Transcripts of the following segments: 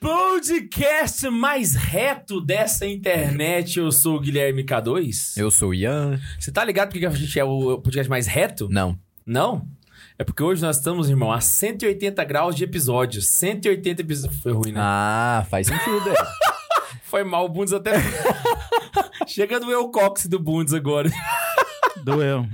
podcast mais reto dessa internet. Eu sou o Guilherme K2. Eu sou o Ian. Você tá ligado porque a gente é o podcast mais reto? Não. Não? É porque hoje nós estamos, irmão, a 180 graus de episódios. 180 episódios. Foi ruim, né? Ah, faz sentido. é. Foi mal, o Bundes até. Chega do eu cox do Bundes agora. Doeu.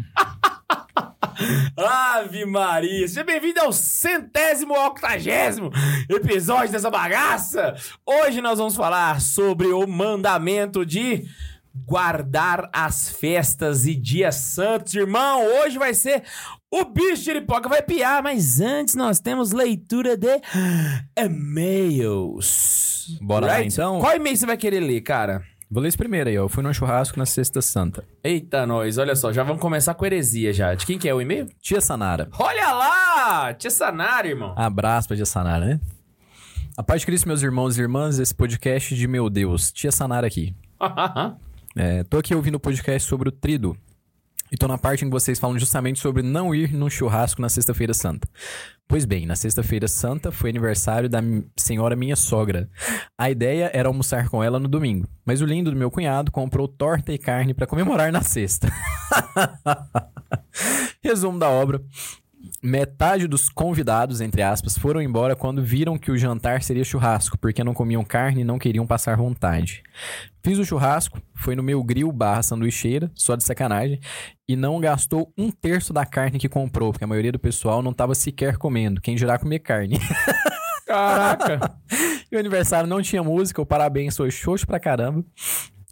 Ave Maria! Seja bem-vindo ao centésimo octagésimo episódio dessa bagaça! Hoje nós vamos falar sobre o mandamento de guardar as festas e dias santos. Irmão, hoje vai ser o bicho de Iripoca vai piar, mas antes nós temos leitura de e-mails. Bora lá, então? Qual e-mail você vai querer ler, cara? Vou ler esse primeiro aí, ó. Eu fui num churrasco na Sexta Santa. Eita, nós, olha só, já vamos começar com heresia já. De quem que é o e-mail? Tia Sanara. Olha lá! Tia Sanara, irmão. Abraço pra Tia Sanara, né? A paz de Cristo, meus irmãos e irmãs, esse podcast de meu Deus. Tia Sanara aqui. É, tô aqui ouvindo o podcast sobre o trido. E tô na parte em que vocês falam justamente sobre não ir num churrasco na Sexta-feira Santa. Pois bem, na Sexta-feira Santa foi aniversário da senhora minha sogra. A ideia era almoçar com ela no domingo, mas o lindo do meu cunhado comprou torta e carne pra comemorar na sexta. Resumo da obra. Metade dos convidados, entre aspas, foram embora quando viram que o jantar seria churrasco, porque não comiam carne e não queriam passar vontade. Fiz o churrasco, foi no meu grill barra sanduicheira, só de sacanagem, e não gastou um terço da carne que comprou, porque a maioria do pessoal não tava sequer comendo, quem dirá comer carne. Caraca! e o aniversário não tinha música, o parabéns foi xoxo pra caramba.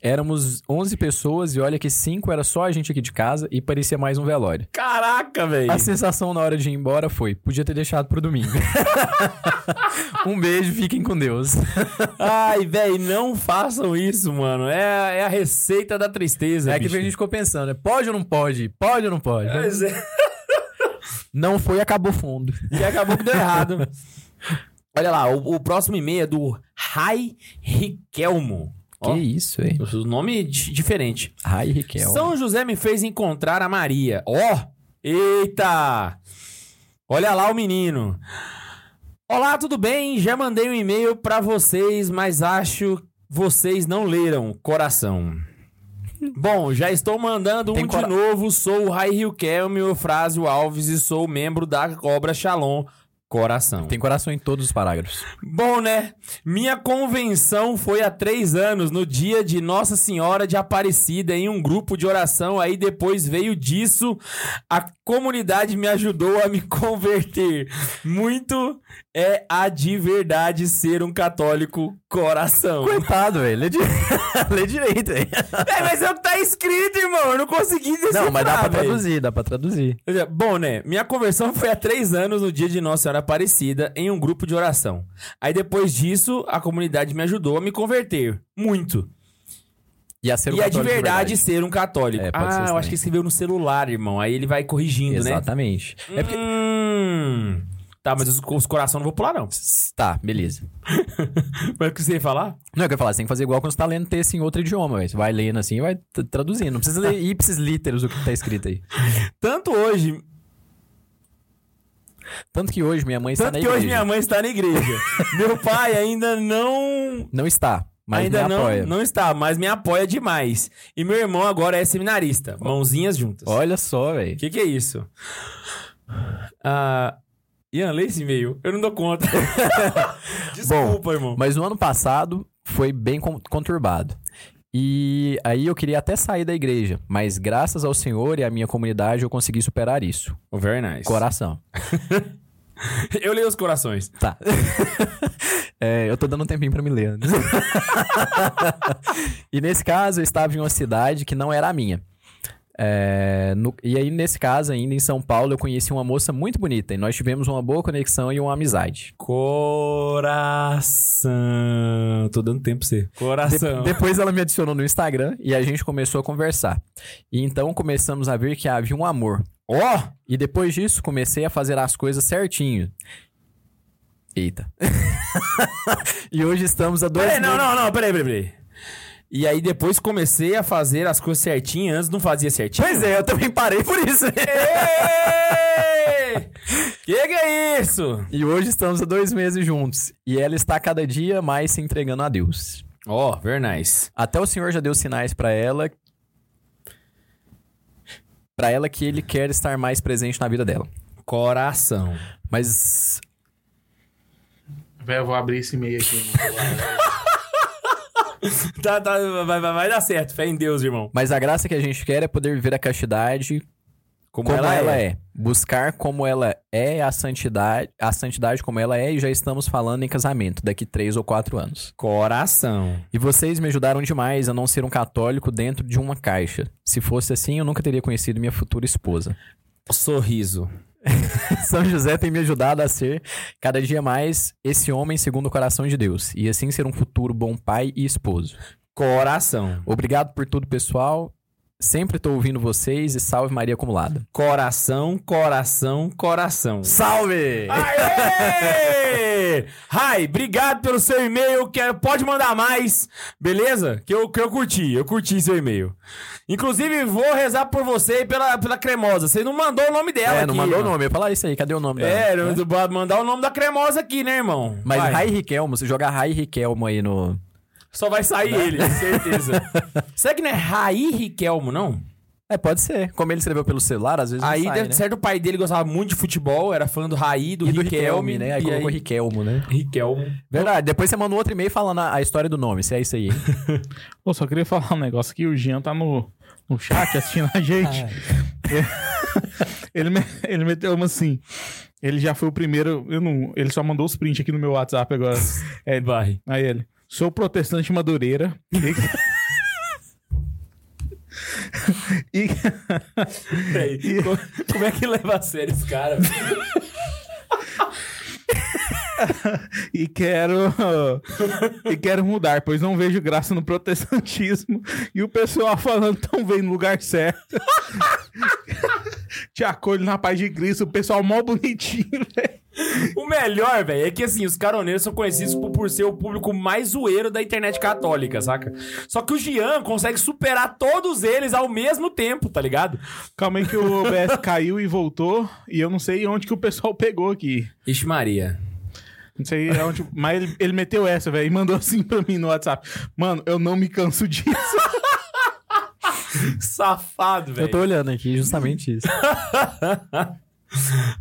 Éramos 11 pessoas e olha que 5 era só a gente aqui de casa e parecia mais um velório. Caraca, velho! A sensação na hora de ir embora foi: podia ter deixado pro domingo. um beijo, fiquem com Deus. Ai, velho, não façam isso, mano. É, é a receita da tristeza, É que bicho. a gente ficou pensando: né? pode ou não pode? Pode ou não pode? Pois é. Não foi, acabou fundo. E acabou que deu errado. Olha lá, o, o próximo e-mail é do Rai Riquelmo. Ó, Que isso, hein? o nome di- diferente. Ai, Riquel. São José me fez encontrar a Maria. Ó! eita! Olha lá o menino. Olá, tudo bem? Já mandei um e-mail pra vocês, mas acho vocês não leram. Coração. Bom, já estou mandando Tem um cora- de novo. Sou o Rai Riquelme Eufrásio Alves e sou membro da Cobra Shalom. Coração. Tem coração em todos os parágrafos. Bom, né? Minha convenção foi há três anos, no dia de Nossa Senhora de Aparecida, em um grupo de oração. Aí depois veio disso, a comunidade me ajudou a me converter. Muito é a de verdade ser um católico coração. Coitado, velho. Lê, di... Lê direito, velho. É, mas é o que tá escrito, irmão. Eu não consegui decifrar, Não, mas dá pra velho. traduzir, dá pra traduzir. Bom, né? Minha conversão foi há três anos no dia de Nossa Senhora Aparecida em um grupo de oração. Aí depois disso, a comunidade me ajudou a me converter. Muito. E a ser um e é de católico verdade, ser um católico. É, pode ah, eu também. acho que escreveu no celular, irmão. Aí ele vai corrigindo, né? Exatamente. É porque... Hum. Tá, mas os, os coração eu não vou pular, não. Tá, beleza. Mas o que você ia falar? Não, eu quero falar, você tem que fazer igual quando você tá lendo texto em outro idioma, velho. Você vai lendo assim e vai t- traduzindo. Não precisa ler ipsis literos o que tá escrito aí. Tanto hoje, Tanto que hoje minha mãe está tanto na que igreja. hoje minha mãe está na igreja. Meu pai ainda não Não está, mas ainda não, apoia. não está, mas me apoia demais. E meu irmão agora é seminarista. Mãozinhas juntas. Olha só, velho. O que, que é isso? Ah, Ian, lê esse e-mail. Eu não dou conta. Desculpa, irmão. Mas no ano passado foi bem con- conturbado. E aí eu queria até sair da igreja, mas graças ao Senhor e à minha comunidade eu consegui superar isso. Oh, very nice. Coração. Eu leio os corações. Tá. É, eu tô dando um tempinho pra me ler. antes. e nesse caso, eu estava em uma cidade que não era a minha. É, no- e aí, nesse caso, ainda em São Paulo, eu conheci uma moça muito bonita. E nós tivemos uma boa conexão e uma amizade. Coração. Tô dando tempo pra você. De- Coração. depois ela me adicionou no Instagram e a gente começou a conversar. E então começamos a ver que havia um amor. Ó! E depois disso, comecei a fazer as coisas certinho. Eita. e hoje estamos a dois Peraí, não, não, não, peraí, peraí, peraí. E aí depois comecei a fazer as coisas certinho, antes não fazia certinho. Pois é, eu também parei por isso. Que que é isso? e hoje estamos há dois meses juntos. E ela está cada dia mais se entregando a Deus. Ó, oh, very nice. Até o Senhor já deu sinais pra ela. Pra ela que ele quer estar mais presente na vida dela. Coração. Mas Eu vou abrir esse e-mail aqui. Tá, tá, vai, vai, vai dar certo. Fé em Deus, irmão. Mas a graça que a gente quer é poder viver a castidade como, ela, é. Buscar como ela é a santidade, a santidade como ela é, e já estamos falando em casamento daqui três ou quatro anos. Coração. E vocês me ajudaram demais a não ser um católico dentro de uma caixa. Se fosse assim, eu nunca teria conhecido minha futura esposa. Sorriso. São José tem me ajudado a ser cada dia mais esse homem segundo o coração de Deus, e assim ser um futuro bom pai e esposo. Coração. Obrigado por tudo, pessoal. Sempre tô ouvindo vocês e salve Maria acumulada. Coração, coração, coração. Salve! Aê! Rai, obrigado pelo seu e-mail. Quero, pode mandar mais, beleza? Que eu, que eu curti, eu curti seu e-mail. Inclusive, vou rezar por você e pela, pela cremosa. Você não mandou o nome dela É, aqui. não mandou o nome. Eu ia falar isso aí, cadê o nome dela? É, Né? mandar o nome da cremosa aqui, né, irmão? Mas. Rai Riquelmo, se jogar Rai Riquelmo aí no. Só vai sair Né? ele, certeza. Será que não é Raí Riquelmo, não? É, pode ser. Como ele escreveu pelo celular, às vezes Aí, não sai, de né? certo, o pai dele gostava muito de futebol, era fã do Raí, do E do Riquelme. Riquelme, né? Aí e colocou Riquelmo, né? Riquelmo. Verdade. Depois você manda um outro e-mail falando a, a história do nome, se é isso aí. Pô, só queria falar um negócio aqui. O Jean tá no, no chat assistindo a gente. ele, me- ele meteu uma assim. Ele já foi o primeiro. Eu não, ele só mandou os prints aqui no meu WhatsApp agora. É, Vai. aí ele. Sou protestante madureira. E, Peraí, como, como é que leva a sério esse cara? e quero e quero mudar, pois não vejo graça no protestantismo e o pessoal falando tão bem no lugar certo. Te acolho na paz de Cristo, o pessoal mó bonitinho, velho. O melhor, velho, é que assim, os caroneiros são conhecidos por, por ser o público mais zoeiro da internet católica, saca? Só que o Jean consegue superar todos eles ao mesmo tempo, tá ligado? Calma aí que o OBS caiu e voltou e eu não sei onde que o pessoal pegou aqui. Ixi, Maria. Não sei onde, mas ele, ele meteu essa, velho, e mandou assim pra mim no WhatsApp. Mano, eu não me canso disso. Safado, velho. Eu tô olhando aqui, justamente isso.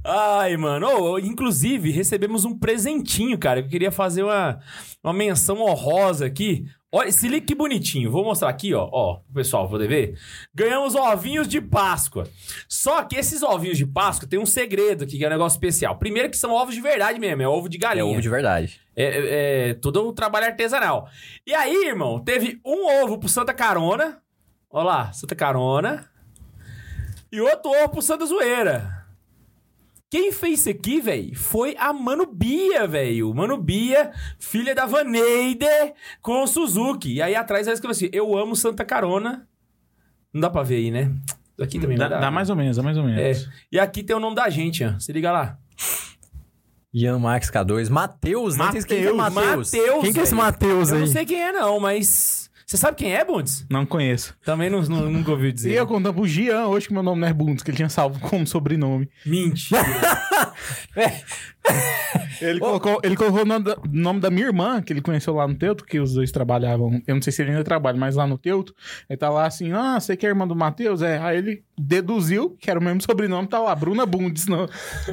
Ai, mano. Ô, inclusive, recebemos um presentinho, cara. Eu queria fazer uma, uma menção honrosa aqui. Olha, se liga que bonitinho. Vou mostrar aqui, ó. Ó, pessoal poder ver. Ganhamos ovinhos de Páscoa. Só que esses ovinhos de Páscoa tem um segredo aqui, que é um negócio especial. Primeiro que são ovos de verdade mesmo, é ovo de galinha. É ovo de verdade. É, é, é todo um trabalho artesanal. E aí, irmão, teve um ovo pro Santa Carona. Ó lá, Santa Carona. E outro ovo pro Santa Zoeira. Quem fez isso aqui, velho, foi a Mano Bia, velho. Mano Bia, filha da Vaneide com o Suzuki. E aí atrás ela escreveu assim: Eu amo Santa Carona. Não dá pra ver aí, né? Aqui também Dá, dar. dá mais ou menos, dá mais ou menos. É. E aqui tem o nome da gente, ó. Se liga lá. Ian Max K2. Matheus, né? Quem que é Mateus, Matheus? Mateus, Quem que é esse. Matheus Eu aí? não sei quem é, não, mas. Você sabe quem é, Bundes? Não conheço. Também não, não- nunca ouviu dizer. E eu contando pro Gian hoje que meu nome não é Bundes, que ele tinha salvo como sobrenome. Mentira. Ele colocou, ele colocou o nome da, nome da minha irmã, que ele conheceu lá no Teuto, que os dois trabalhavam. Eu não sei se ele ainda trabalha, mas lá no Teuto. Ele tá lá assim, ah, você que é irmã do Matheus? É. Aí ele deduziu que era o mesmo sobrenome, tá lá, Bruna Bundes. No,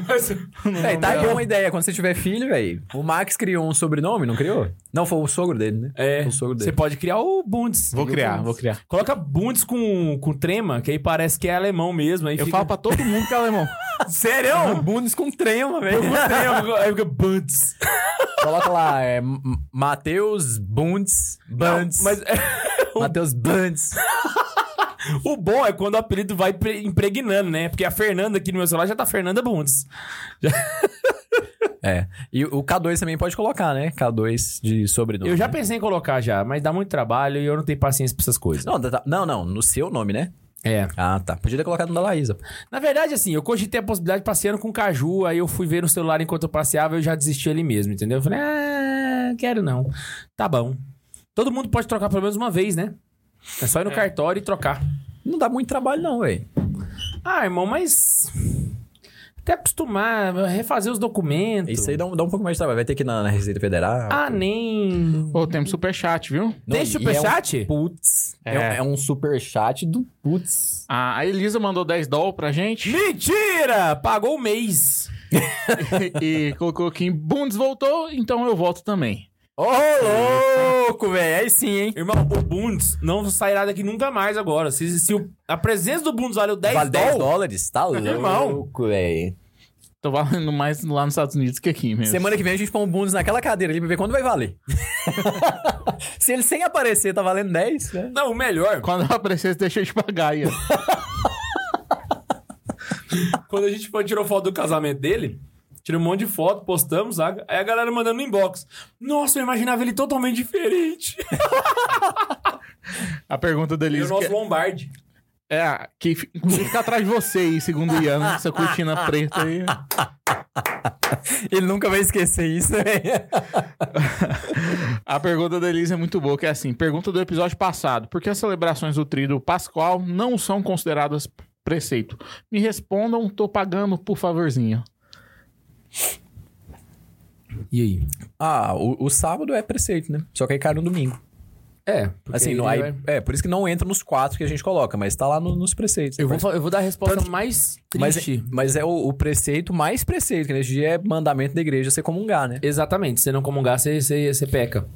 Mas- É, tá aí uma ideia. Quando você tiver filho, velho. O Max criou um sobrenome, não criou? Não, foi o sogro dele, né? é, O sogro você dele. pode criar o Bundes. Vou criar, vou criar. Coloca Bundes com, com trema, que aí parece que é alemão mesmo. Aí Eu fica... falo pra todo mundo que é alemão. Sério? Bundes com trema, velho. com trema, aí fica Bundes. Coloca lá, é Matheus Bundes. Bundes. Mas Matheus Bundes. O bom é quando o apelido vai pre- impregnando, né? Porque a Fernanda aqui no meu celular já tá Fernanda Bundes. É. E o K2 também pode colocar, né? K2 de sobrenome. Eu já né? pensei em colocar já, mas dá muito trabalho e eu não tenho paciência pra essas coisas. Não, tá- não, não. No seu nome, né? É. Ah, tá. Podia ter colocado no da Laísa. Na verdade, assim, eu cogitei a possibilidade de passeando com o Caju, aí eu fui ver no celular enquanto eu passeava e eu já desisti ali mesmo, entendeu? Eu falei, ah, quero não. Tá bom. Todo mundo pode trocar pelo menos uma vez, né? É só ir no cartório e trocar. Não dá muito trabalho, não, velho. Ah, irmão, mas. Até acostumar, refazer os documentos. Isso aí dá um, dá um pouco mais de trabalho. Vai ter que ir na, na Receita Federal. Ah, nem. Ô, temos superchat, viu? Não, Tem e superchat? É um putz. É. É. é um superchat do putz. A a Elisa mandou 10 dólares pra gente Mentira! Pagou o mês. e colocou aqui, Bundes voltou, então eu volto também. Ô, louco, velho. Aí sim, hein? Irmão, o Bundes não sairá daqui nunca mais agora. Se, se o- a presença do Bundes valeu 10 Vale 10 dólares. dólares? Tá Irmão. louco, velho. Tô valendo mais lá nos Estados Unidos que aqui mesmo. Semana que vem a gente põe um bundes naquela cadeira ali pra ver quando vai valer. Se ele sem aparecer tá valendo 10, né? Não, o melhor, Quando eu aparecer, deixa eu te pagar aí. quando a gente foi, tirou foto do casamento dele, tirou um monte de foto, postamos, sabe? aí a galera mandando no inbox. Nossa, eu imaginava ele totalmente diferente. A pergunta da E o nosso que Lombardi. é que inclusive fica atrás de você aí, segundo o Ian, né? essa cortina preta aí. Ele nunca vai esquecer isso, velho. A pergunta da Elisa é muito boa, que é assim, pergunta do episódio passado. Por que as celebrações do tríduo pascual não são consideradas preceito? Me respondam, tô pagando, por favorzinho. E aí? Ah, o, o sábado é preceito, né? Só que aí cai no domingo. É, Assim, não, aí, vai- é, por isso que não entra nos quatro que a gente coloca, mas tá lá no- nos preceitos. eu, vou, Mas- eu vou dar a resposta Tanto mais mas, triste. mas é o, o preceito mais preceito, que nesse dia é mandamento da igreja você comungar, né? Exatamente, se você não comungar, você, você, você peca.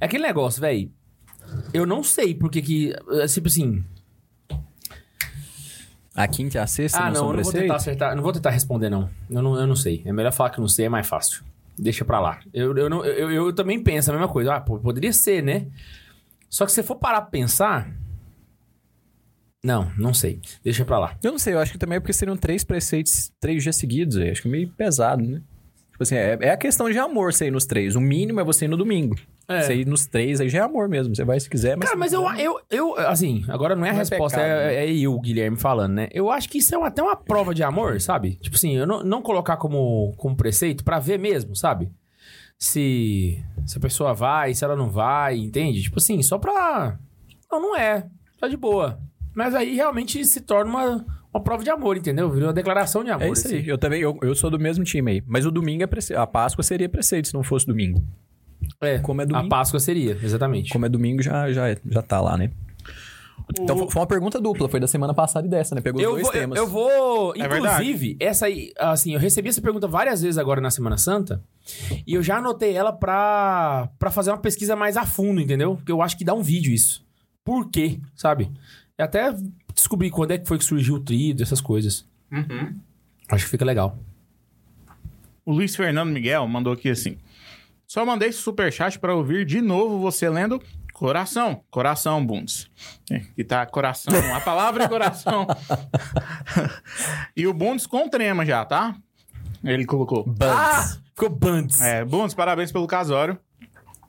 É aquele negócio, velho. Eu não sei porque que. é, Tipo assim. A quinta e a sexta ah, não, não, são eu não vou preceito? tentar acertar. Não vou tentar responder, não. Eu não, eu não sei. É melhor falar que não sei, é mais fácil. Deixa pra lá. Eu, eu, não, eu, eu também penso a mesma coisa. Ah, pô, poderia ser, né? Só que se você for parar pra pensar. Não, não sei. Deixa pra lá. Eu não sei, eu acho que também é porque seriam três preceitos três dias seguidos, aí. acho que é meio pesado, né? Tipo assim, é, é a questão de amor você ir nos três. O mínimo é você ir no domingo. É. Você ir nos três, aí já é amor mesmo. Você vai se quiser, mas... Cara, mas eu, eu, eu, assim, agora não é a Não é resposta, pecado, é, é eu, Guilherme, falando, né? Eu acho que isso é até uma prova de amor, sabe? Tipo assim, eu não, não colocar como, como preceito pra ver mesmo, sabe? Se, se a pessoa vai, se ela não vai, entende? Tipo assim, só pra. Não, não é. Tá de boa. Mas aí realmente se torna uma, uma prova de amor, entendeu? Virou uma declaração de amor. É isso aí. assim. Eu também, eu, eu sou do mesmo time aí. Mas o domingo é preceito. A Páscoa seria preceito se não fosse domingo. É, Como é a domingo. Páscoa seria, exatamente. Como é domingo, já, já, já tá lá, né? Então foi- uma pergunta dupla, foi da semana passada e dessa, né? Pegou os Eu dois vou, eu, temas. eu vou. É verdade. Inclusive, essa aí, assim, eu recebi essa pergunta várias vezes agora na Semana Santa. E eu já anotei ela pra, pra fazer uma pesquisa mais a fundo, entendeu? Porque eu acho que dá um vídeo isso. Por quê, sabe? E até descobrir quando é que foi que surgiu o trido, essas coisas. Acho que fica legal. O Luiz Fernando Miguel mandou aqui assim. Só mandei esse superchat pra ouvir de novo você lendo coração. Coração, Bundes. É, que tá coração. A palavra é coração. e o Bundes com trema já, tá? Ele colocou. Ah! Ficou Bands. É, Bundes, parabéns pelo casório.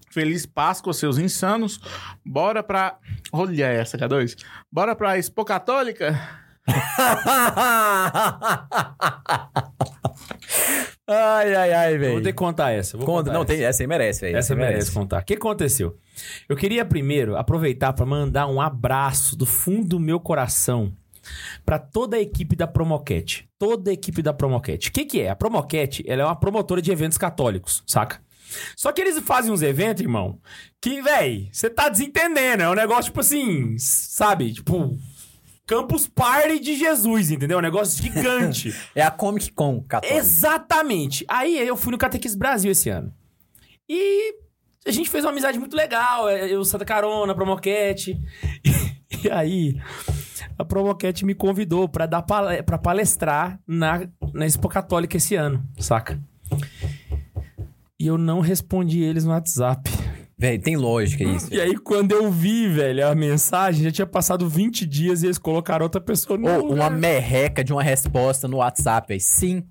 Feliz Páscoa, seus insanos. Bora pra. Olha essa, K2. Bora pra Expo Católica? ai, ai, ai, velho. Vou ter que contar essa. Vou Conta, contar não, essa. tem, essa aí merece, velho. Essa merece contar. O que aconteceu? Eu queria primeiro aproveitar para mandar um abraço do fundo do meu coração para toda a equipe da Promoquete. Toda a equipe da Promoquete. O que, que é? A Promoquete ela é uma promotora de eventos católicos, saca? Só que eles fazem uns eventos, irmão, que, véi, você tá desentendendo. É um negócio, tipo assim, sabe? Tipo, Campus Party de Jesus, entendeu? É um negócio gigante. É a Comic Con, católica. Exatamente. Aí eu fui no Catequis Brasil esse ano. E a gente fez uma amizade muito legal. é, Eu, Santa Carona, Promoquete. E aí, a Promoquete me convidou pra dar pra palestrar na, na Expo Católica esse ano, saca? E eu não respondi eles no WhatsApp. Velho, tem lógica isso. E aí, quando eu vi, velho, a mensagem, já tinha passado 20 dias e eles colocaram outra pessoa no Ou uma lugar. merreca de uma resposta no WhatsApp, velho. Sim,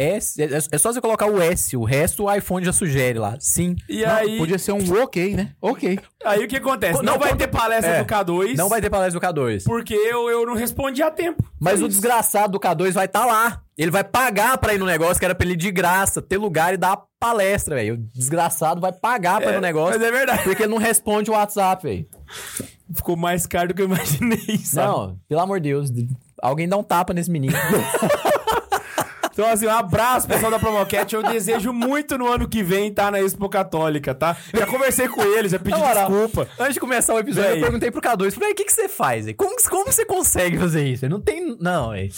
S. É, é só você colocar o S, o resto o iPhone já sugere lá. Sim. E Não, aí, Podia ser um ok, né? Ok. aí o que acontece? Co- Não, não, vai ter palestra é, do K2. Não vai ter palestra do K2. Porque eu, eu não respondi a tempo. Mas Foi o desgraçado do K2 vai estar lá. Ele vai pagar pra ir no negócio que era pra ele ir de graça, ter lugar e dar a palestra, velho. O desgraçado vai pagar pra ir no negócio. Mas é verdade. Porque ele não responde o WhatsApp, velho. Ficou mais caro do que eu imaginei, sabe? Não, pelo amor de Deus. Alguém dá um tapa nesse menino. Então, assim, um abraço, pessoal da Promocat. Eu desejo muito no ano que vem estar na Expo Católica, tá? Já conversei com eles, já pedi desculpa. Antes de começar o episódio, Véi. eu perguntei pro K2, falei, o que, que você faz? Como, como você consegue fazer isso? Não tem... Não, me-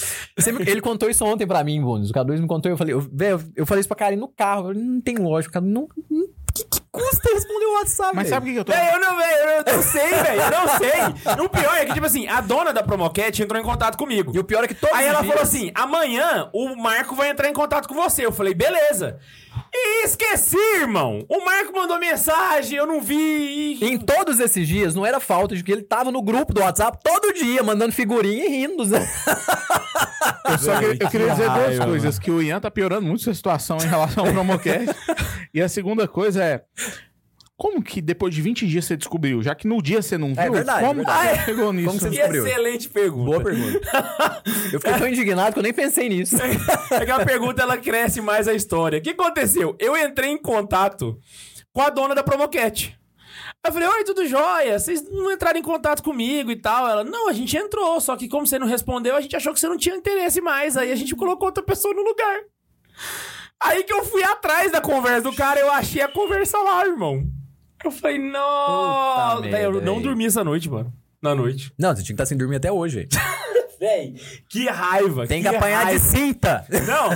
Ele contou isso ontem pra mim, Bundes. O K2 me contou, eu falei, eu, eu falei isso pra Karen no carro. Não tem lógica, não... não custa responder o WhatsApp, Mas velho? sabe o que, que eu tô... Véi, eu não, eu não sei, velho. Eu não sei. O pior é que, tipo assim, a dona da Promocat entrou em contato comigo. E o pior é que todos Aí ela dias- falou assim: amanhã o Marco vai entrar em contato com você. Eu falei, beleza. E esqueci, irmão. O Marco mandou mensagem, eu não vi. e- Em todos esses dias, não era falta de que ele tava no grupo do WhatsApp todo dia, mandando figurinha e rindo. Eu só queria, eu queria dizer duas coisas. Que o Ian tá piorando muito sua situação em relação ao Promocast. e a segunda coisa é... Como que depois de 20 dias você descobriu? Já que no dia você não viu, É verdade, como é que verdade. você chegou nisso? Como você descobriu? excelente pergunta. Boa pergunta. Eu fiquei tão indignado que eu nem pensei nisso. É que a pergunta ela cresce mais a história. O que aconteceu? Eu entrei em contato com a dona da Promocat. Eu falei, oi, tudo jóia? Vocês não entraram em contato comigo e tal? Ela, não, a gente entrou, só que como você não respondeu, a gente achou que você não tinha interesse mais. Aí a gente colocou outra pessoa no lugar. Aí que eu fui atrás da conversa do cara, eu achei a conversa lá, irmão. Eu falei, Puta velho, eu merda, não dormi essa noite, mano. Na noite. Não, você tinha que estar sem dormir até hoje. Véi, que raiva. Tem que apanhar de raiva. cinta. Não!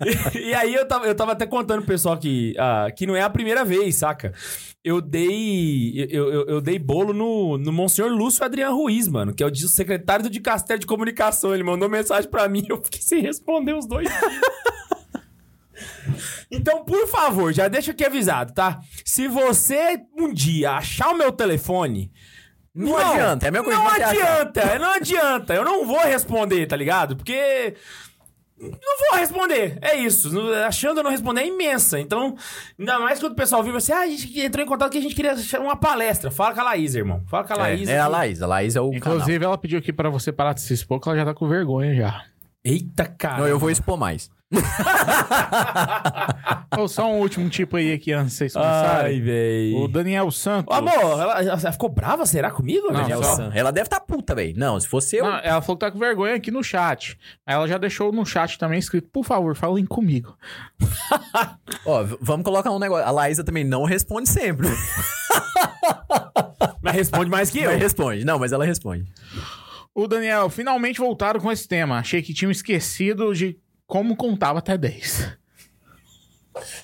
e, e aí eu tava, eu tava até contando pro pessoal que, ah, que não é a primeira vez, saca? Eu dei. Eu, eu, eu dei bolo no, no Monsenhor Lúcio Adriano Ruiz, mano, que é o secretário do Dicastério de Comunicação. Ele mandou mensagem pra mim eu fiquei sem responder os dois dias. Então, por favor, já deixa aqui avisado, tá? Se você um dia achar o meu telefone. Não adianta, é coisa Não você achar. adianta, não adianta. Eu não vou responder, tá ligado? Porque. Não vou responder. É isso. Achando eu não responder é imensa. Então, ainda mais quando o pessoal viu assim, ah, a gente entrou em contato que a gente queria uma palestra. Fala com a Laís, irmão. Fala com a Laís. É, é a Laís. A Laís é o canal. Inclusive, ela pediu aqui pra você parar de se expor, que ela já tá com vergonha já. Eita, cara. Não, eu vou expor mais. Ô, só um último tipo aí aqui antes de vocês começarem. Ai, véi. O Daniel Santos. Ô, amor, ela, ela ficou brava, será, comigo? Não, Daniel? só- Nelson. Ela deve estar puta, velho. Não, se fosse eu. Não, ela falou que tá com vergonha aqui no chat. Aí ela já deixou no chat também escrito, por favor, falem comigo. Ó, vamos colocar um negócio. A Laísa também não responde sempre. Mas responde mais que eu. Mas responde. Não, mas ela responde. O Daniel, finalmente voltaram com esse tema. Achei que tinham esquecido de como contava até 10.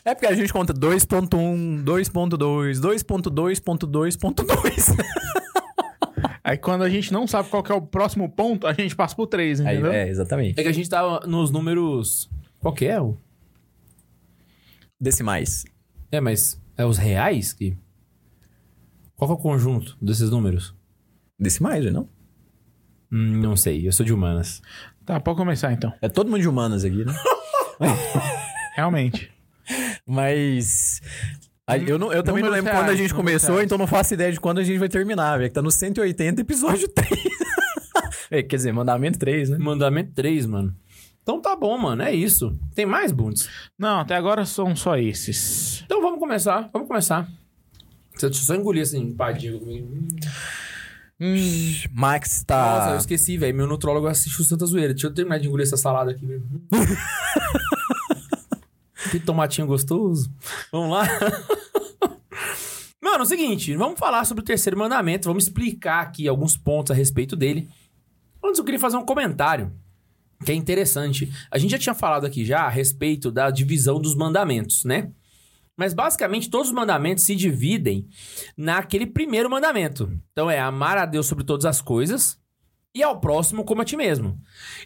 É porque a gente conta 2.1, 2.2, 2.2.2.2. Aí quando a gente não sabe qual que é o próximo ponto, a gente passa pro 3, Aí, entendeu? é, exatamente. É que a gente tava nos números. Qual que é? o- Decimais. É, mas é os reais que. Qual que é o conjunto desses números? Decimais, não? Hum, não sei, eu sou de humanas. Tá, pode começar então. É todo mundo de humanas aqui, né? Realmente. Mas. a- eu, não- eu também não Números lembro quando a reais, gente números começou, reais. então não faço ideia de quando a gente vai terminar, velho. Que tá no 180, episódio 3. É, Quer dizer, mandamento 3, né? Mandamento 3, mano. Então tá bom, mano, é isso. Tem mais bundes? Não, até agora são só esses. Então vamos começar, vamos começar. Deixa eu só engolir assim, empadinho comigo. Max Nossa, tá. eu esqueci, velho. Meu nutrólogo assistiu Santa Zoeira. Deixa eu terminar de engolir essa salada aqui. que tomatinho gostoso. Vamos lá. Mano, é o seguinte, vamos falar sobre o terceiro mandamento, vamos explicar aqui alguns pontos a respeito dele. Antes eu queria fazer um comentário que é interessante. A gente já tinha falado aqui já a respeito da divisão dos mandamentos, né? Mas basicamente todos os mandamentos se dividem naquele primeiro mandamento. Então é amar a Deus sobre todas as coisas e ao próximo como a ti mesmo.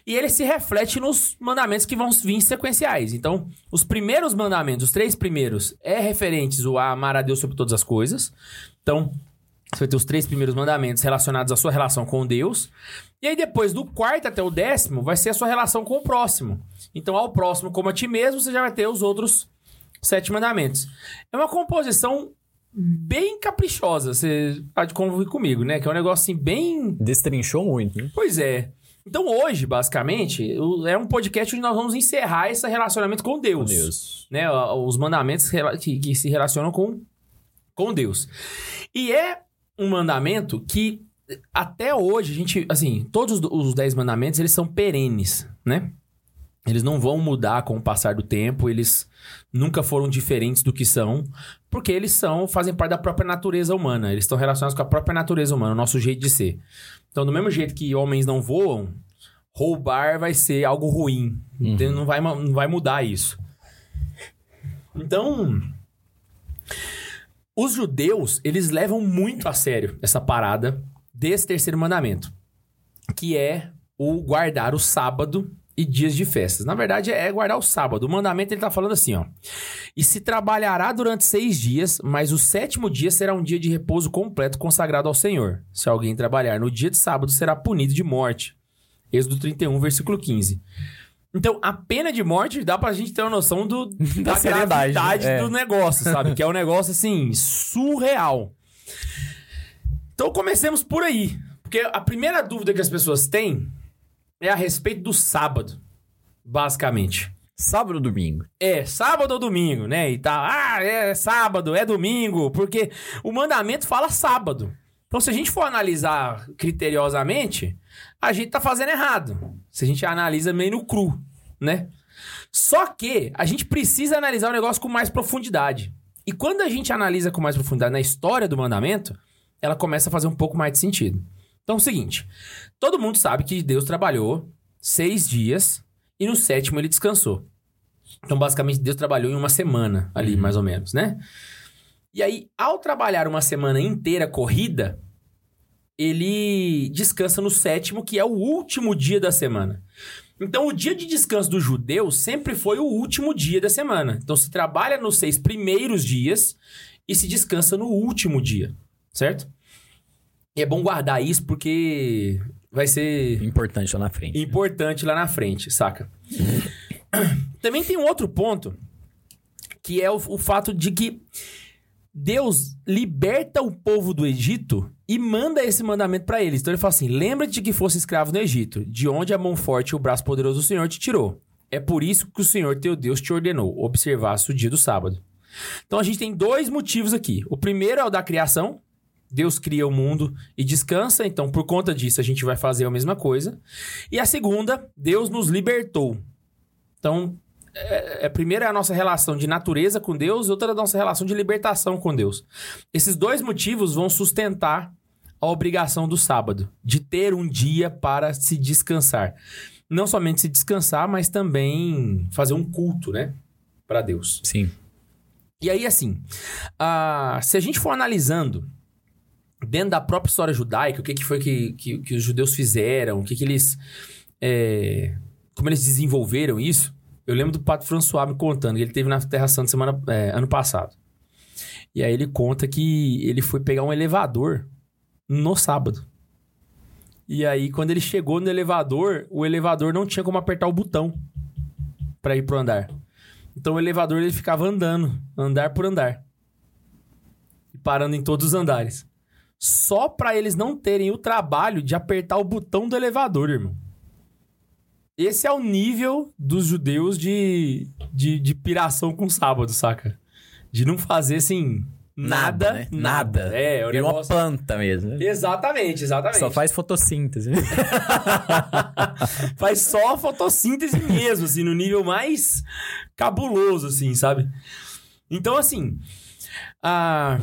E ele se reflete nos mandamentos que vão vir sequenciais. Então, os primeiros mandamentos, os três primeiros, é referentes ao amar a Deus sobre todas as coisas. Então, Você vai ter os três primeiros mandamentos relacionados à sua relação com Deus. E aí, depois do quarto até o décimo, vai ser a sua relação com o próximo. Então, ao próximo como a ti mesmo, você já vai ter os outros sete mandamentos. É uma composição bem caprichosa, você pode convir comigo, né? Que é um negócio assim, bem. Destrinchou muito, né? Pois é. Então, hoje, basicamente, é um podcast onde nós vamos encerrar esse relacionamento com Deus. Com Deus. Né? Os mandamentos que, que se relacionam com, com Deus. E é um mandamento que até hoje a gente, assim, todos os- os dez mandamentos, eles são perenes, né? Eles não vão mudar com o passar do tempo, eles nunca foram diferentes do que são, porque eles são, fazem parte da própria natureza humana, eles estão relacionados com a própria natureza humana, o nosso jeito de ser. Então, do mesmo jeito que homens não voam, roubar vai ser algo ruim. Então, não, vai, não vai mudar isso. Então, os judeus, eles levam muito a sério essa parada desse terceiro mandamento, que é o guardar o sábado e dias de festas. Na verdade, é guardar o sábado. O mandamento, ele tá falando assim, ó. E se trabalhará durante seis dias, mas o sétimo dia será um dia de repouso completo consagrado ao Senhor. Se alguém trabalhar no dia de sábado, será punido de morte. Êxodo 31, versículo 15. Então, a pena de morte dá pra gente ter uma noção do, da, seriedade, gravidade é. do negócio, sabe? que é um negócio, assim, surreal. Então, comecemos por aí. Porque a primeira dúvida que as pessoas têm é a respeito do sábado, basicamente. Sábado ou domingo? É, sábado ou domingo, né? E tal. Ah, é sábado, é domingo, porque o mandamento fala sábado. Então, se a gente for analisar criteriosamente, a gente tá fazendo errado. Se a gente analisa meio no cru, né? Só que a gente precisa analisar o negócio com mais profundidade. E quando a gente analisa com mais profundidade na história do mandamento, ela começa a fazer um pouco mais de sentido. Então é o seguinte: todo mundo sabe que Deus trabalhou seis dias e no sétimo ele descansou. Então, basicamente, Deus trabalhou em uma semana ali, mais ou menos, né? E aí, ao trabalhar uma semana inteira corrida, ele descansa no sétimo, que é o último dia da semana. Então, o dia de descanso do judeu sempre foi o último dia da semana. Então, se trabalha nos seis primeiros dias e se descansa no último dia, certo? E é bom guardar isso porque vai ser Importante lá na frente. importante lá na frente, saca? Também tem um outro ponto, que é o, o fato de que Deus liberta o povo do Egito e manda esse mandamento pra eles. Então ele fala assim: lembra-te que fosse escravo no Egito, de onde a mão forte e o braço poderoso do Senhor te tirou. É por isso que o Senhor teu Deus te ordenou, observasse o dia do sábado. Então a gente tem dois motivos aqui. O primeiro é o da criação. Deus cria o mundo e descansa, então por conta disso a gente vai fazer a mesma coisa. E a segunda, Deus nos libertou. Então, é, é, primeiro é a nossa relação de natureza com Deus, e outra é a nossa relação de libertação com Deus. Esses dois motivos vão sustentar a obrigação do sábado, de ter um dia para se descansar. Não somente se descansar, mas também fazer um culto, né? Para Deus. Sim. E aí, assim, ah, se a gente for analisando dentro da própria história judaica, o que, que foi que, que, que os judeus fizeram, o que, que eles. é, como eles desenvolveram isso. Eu lembro do Pato François me contando que ele teve na Terra Santa semana, é, ano passado. E aí ele conta que ele foi pegar um elevador no sábado. E aí, quando ele chegou no elevador, o elevador não tinha como apertar o botão para ir pro andar. Então o elevador ele ficava andando, andar por andar. E parando em todos os andares. Só para eles não terem o trabalho de apertar o botão do elevador, irmão. Esse é o nível dos judeus de, de, de piração com sábado, saca? De não fazer assim. Nada, né? nada. É, o Vira uma negócio... planta mesmo. Exatamente, exatamente. Só faz fotossíntese. Faz só a fotossíntese mesmo, assim, no nível mais cabuloso, assim, sabe? Então, assim, ah,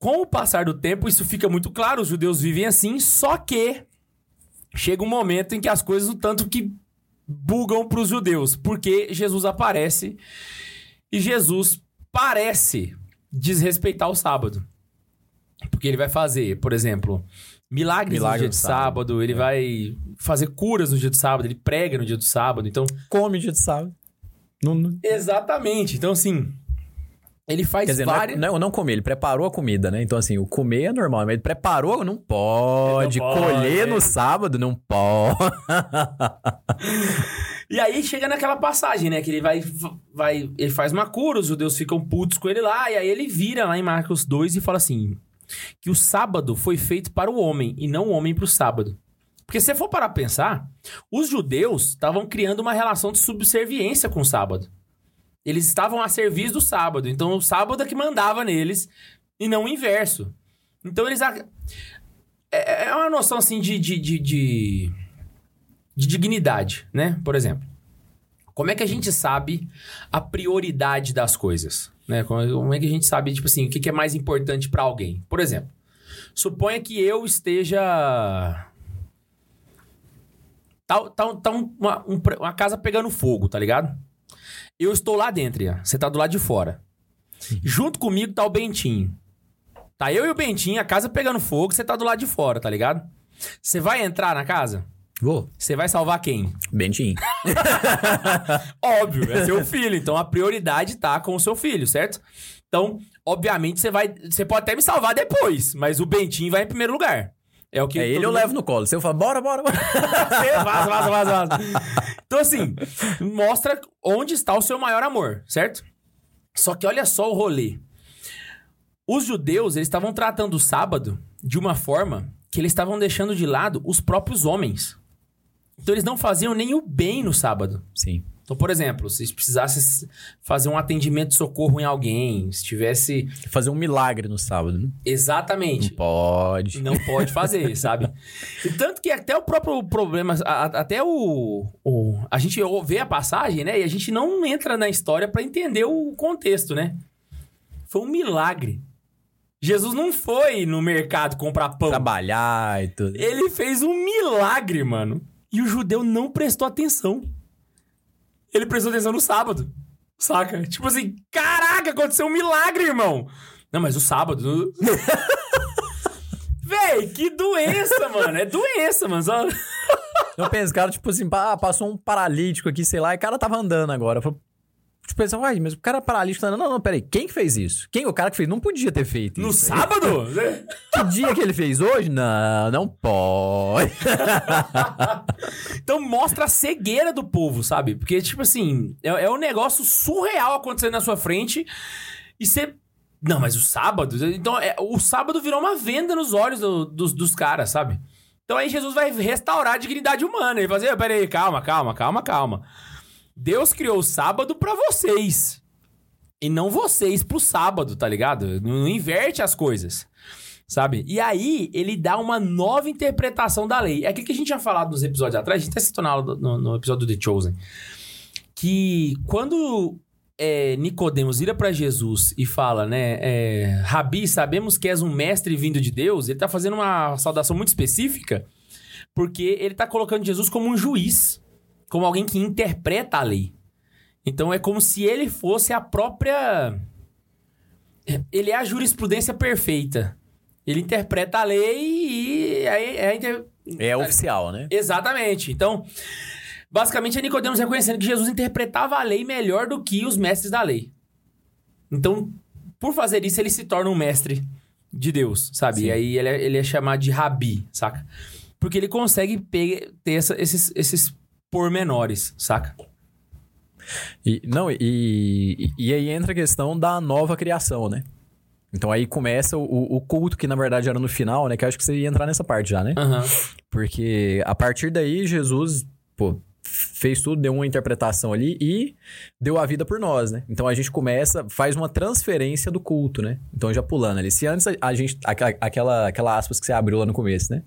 com o passar do tempo, isso fica muito claro, os judeus vivem assim, só que chega um momento em que as coisas, o tanto que bugam para os judeus, porque Jesus aparece e Jesus parece desrespeitar o sábado. Porque ele vai fazer, por exemplo, milagres Milagre no dia no de sábado. sábado, ele vai fazer curas no dia de sábado, ele prega no dia do sábado. Então, Come dia de sábado. Não, não- exatamente. Então, assim, Ele faz Quer dizer, não, é- várias. não, não comer, ele preparou a comida, né? Então, assim, o comer é normal, mas ele preparou, não pode. Não pode, Colher é. no sábado, não pode. E aí chega naquela passagem, né? Que ele vai, vai. Ele faz uma cura, os judeus ficam putos com ele lá, e aí ele vira lá em Marcos 2 e fala assim: que o sábado foi feito para o homem e não o homem para o sábado. Porque se você for parar pra pensar, os judeus estavam criando uma relação de subserviência com o sábado. Eles estavam a serviço do sábado, então o sábado é que mandava neles e não o inverso. Então eles. ac- É, é uma noção assim de, de, de, de, de dignidade, né? Por exemplo. Como é que a gente sabe a prioridade das coisas? Né? Como é que a gente sabe, tipo assim, o que é mais importante pra alguém? Por exemplo, suponha que eu esteja. Tá, tá, tá um- uma, um uma casa pegando fogo, tá ligado? Eu estou lá dentro, Ian. você tá do lado de fora. Junto comigo tá o Bentinho. Tá eu e o Bentinho, a casa pegando fogo, você tá do lado de fora, tá ligado? Você vai entrar na casa? Vou. Você vai salvar quem? Bentinho. Óbvio, é seu filho. Então a prioridade tá com o seu filho, certo? Então, obviamente, você vai. Você pode até me salvar depois, mas o Bentinho vai em primeiro lugar. É o que. É ele eu mundo- levo no colo. Se eu falo, bora, bora, bora. Você vaza, vaza, vaza, vaza. Então, assim, mostra onde está o seu maior amor, certo? Só que olha só o rolê. Os judeus, eles estavam tratando o sábado de uma forma que eles estavam deixando de lado os próprios homens. Então, eles não faziam nem o bem no sábado. Sim. Então, por exemplo, se precisasse fazer um atendimento de socorro em alguém, se tivesse. Fazer um milagre no sábado, né? Não Exatamente. pode. Não pode fazer, sabe? E tanto que até o próprio problema, a- até o, o- A gente vê a passagem, né? E a gente não entra na história pra entender o contexto, né? Foi um milagre. Jesus não foi no mercado comprar pão. Trabalhar e tudo. Ele fez um milagre, mano. E o judeu não prestou atenção. Ele prestou atenção no sábado. Saca? Tipo assim, caraca, aconteceu um milagre, irmão. Não, mas o sábado. Véi, que doença, mano. É doença, mano. Só... Eu penso, cara, tipo assim, ah, passou um paralítico aqui, sei lá, e o cara tava andando agora. Eu falo, Tipo, uai, mas o cara paralítico andando. Não, não, peraí, quem que fez isso? Quem? O cara que fez? Não podia ter feito No isso. sábado? Que dia que ele fez hoje? Não, não pode. Então mostra a cegueira do povo, sabe? Porque, tipo assim, é, é um negócio surreal acontecendo na sua frente e você. Não, mas o sábado. Então, é, o sábado virou uma venda nos olhos do- dos, dos caras, sabe? Então aí Jesus vai restaurar a dignidade humana. Ele vai dizer: peraí, calma, calma, calma, calma. Deus criou o sábado pra vocês. E não vocês pro sábado, tá ligado? Não, inverte as coisas. Sabe? E aí, ele dá uma nova interpretação da lei. É aquilo que a gente tinha falado nos episódios atrás, a gente até citou na aula no, no episódio do The Chosen. Que quando é, Nicodemos vira pra Jesus e fala, né? é, Rabi, sabemos que és um mestre vindo de Deus. Ele tá fazendo uma saudação muito específica, porque ele tá colocando Jesus como um juiz, como alguém que interpreta a lei. Então é como se ele fosse a própria. Ele é a jurisprudência perfeita. Ele interpreta a lei e aí é inter- É oficial, né? Exatamente. Então, basicamente é Nicodemos reconhecendo que Jesus interpretava a lei melhor do que os mestres da lei. Então, por fazer isso, ele se torna um mestre de Deus, sabe? Sim. E aí ele é, ele é chamado de rabi, saca? Porque ele consegue ter essa- esses, esses pormenores, saca? E, não, e, e aí entra a questão da nova criação, né? Então aí começa o, o culto, que na verdade era no final, né? Que eu acho que você ia entrar nessa parte já, né? Aham. Porque a partir daí, Jesus, pô, fez tudo, deu uma interpretação ali e deu a vida por nós, né? Então a gente começa, faz uma transferência do culto, né? Então já pulando ali. Se antes a, gente, aquela, aquela, aquela aspas que você abriu lá no começo, né?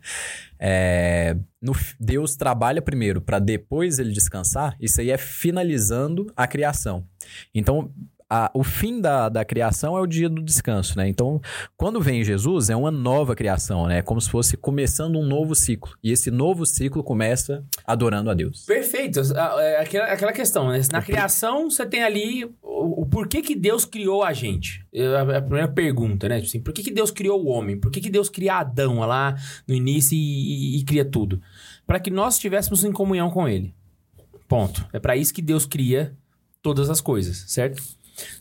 É, no, Deus trabalha primeiro para depois ele descansar, isso aí é finalizando a criação. Então, a- o fim da, da criação é o dia do descanso, né? Então, quando vem Jesus, é uma nova criação, né? É como se fosse começando um novo ciclo. E esse novo ciclo começa adorando a Deus. Perfeito. Ah, é Aquela, aquela questão, né? Na criação, você tem ali o, o porquê que Deus criou a gente. É a, a primeira pergunta, né? Tipo Assim, por que, que Deus criou o homem? Por que, que Deus cria Adão lá no início e, e- e cria tudo? Para que nós estivéssemos em comunhão com ele. Ponto. É para isso que Deus cria todas as coisas, certo?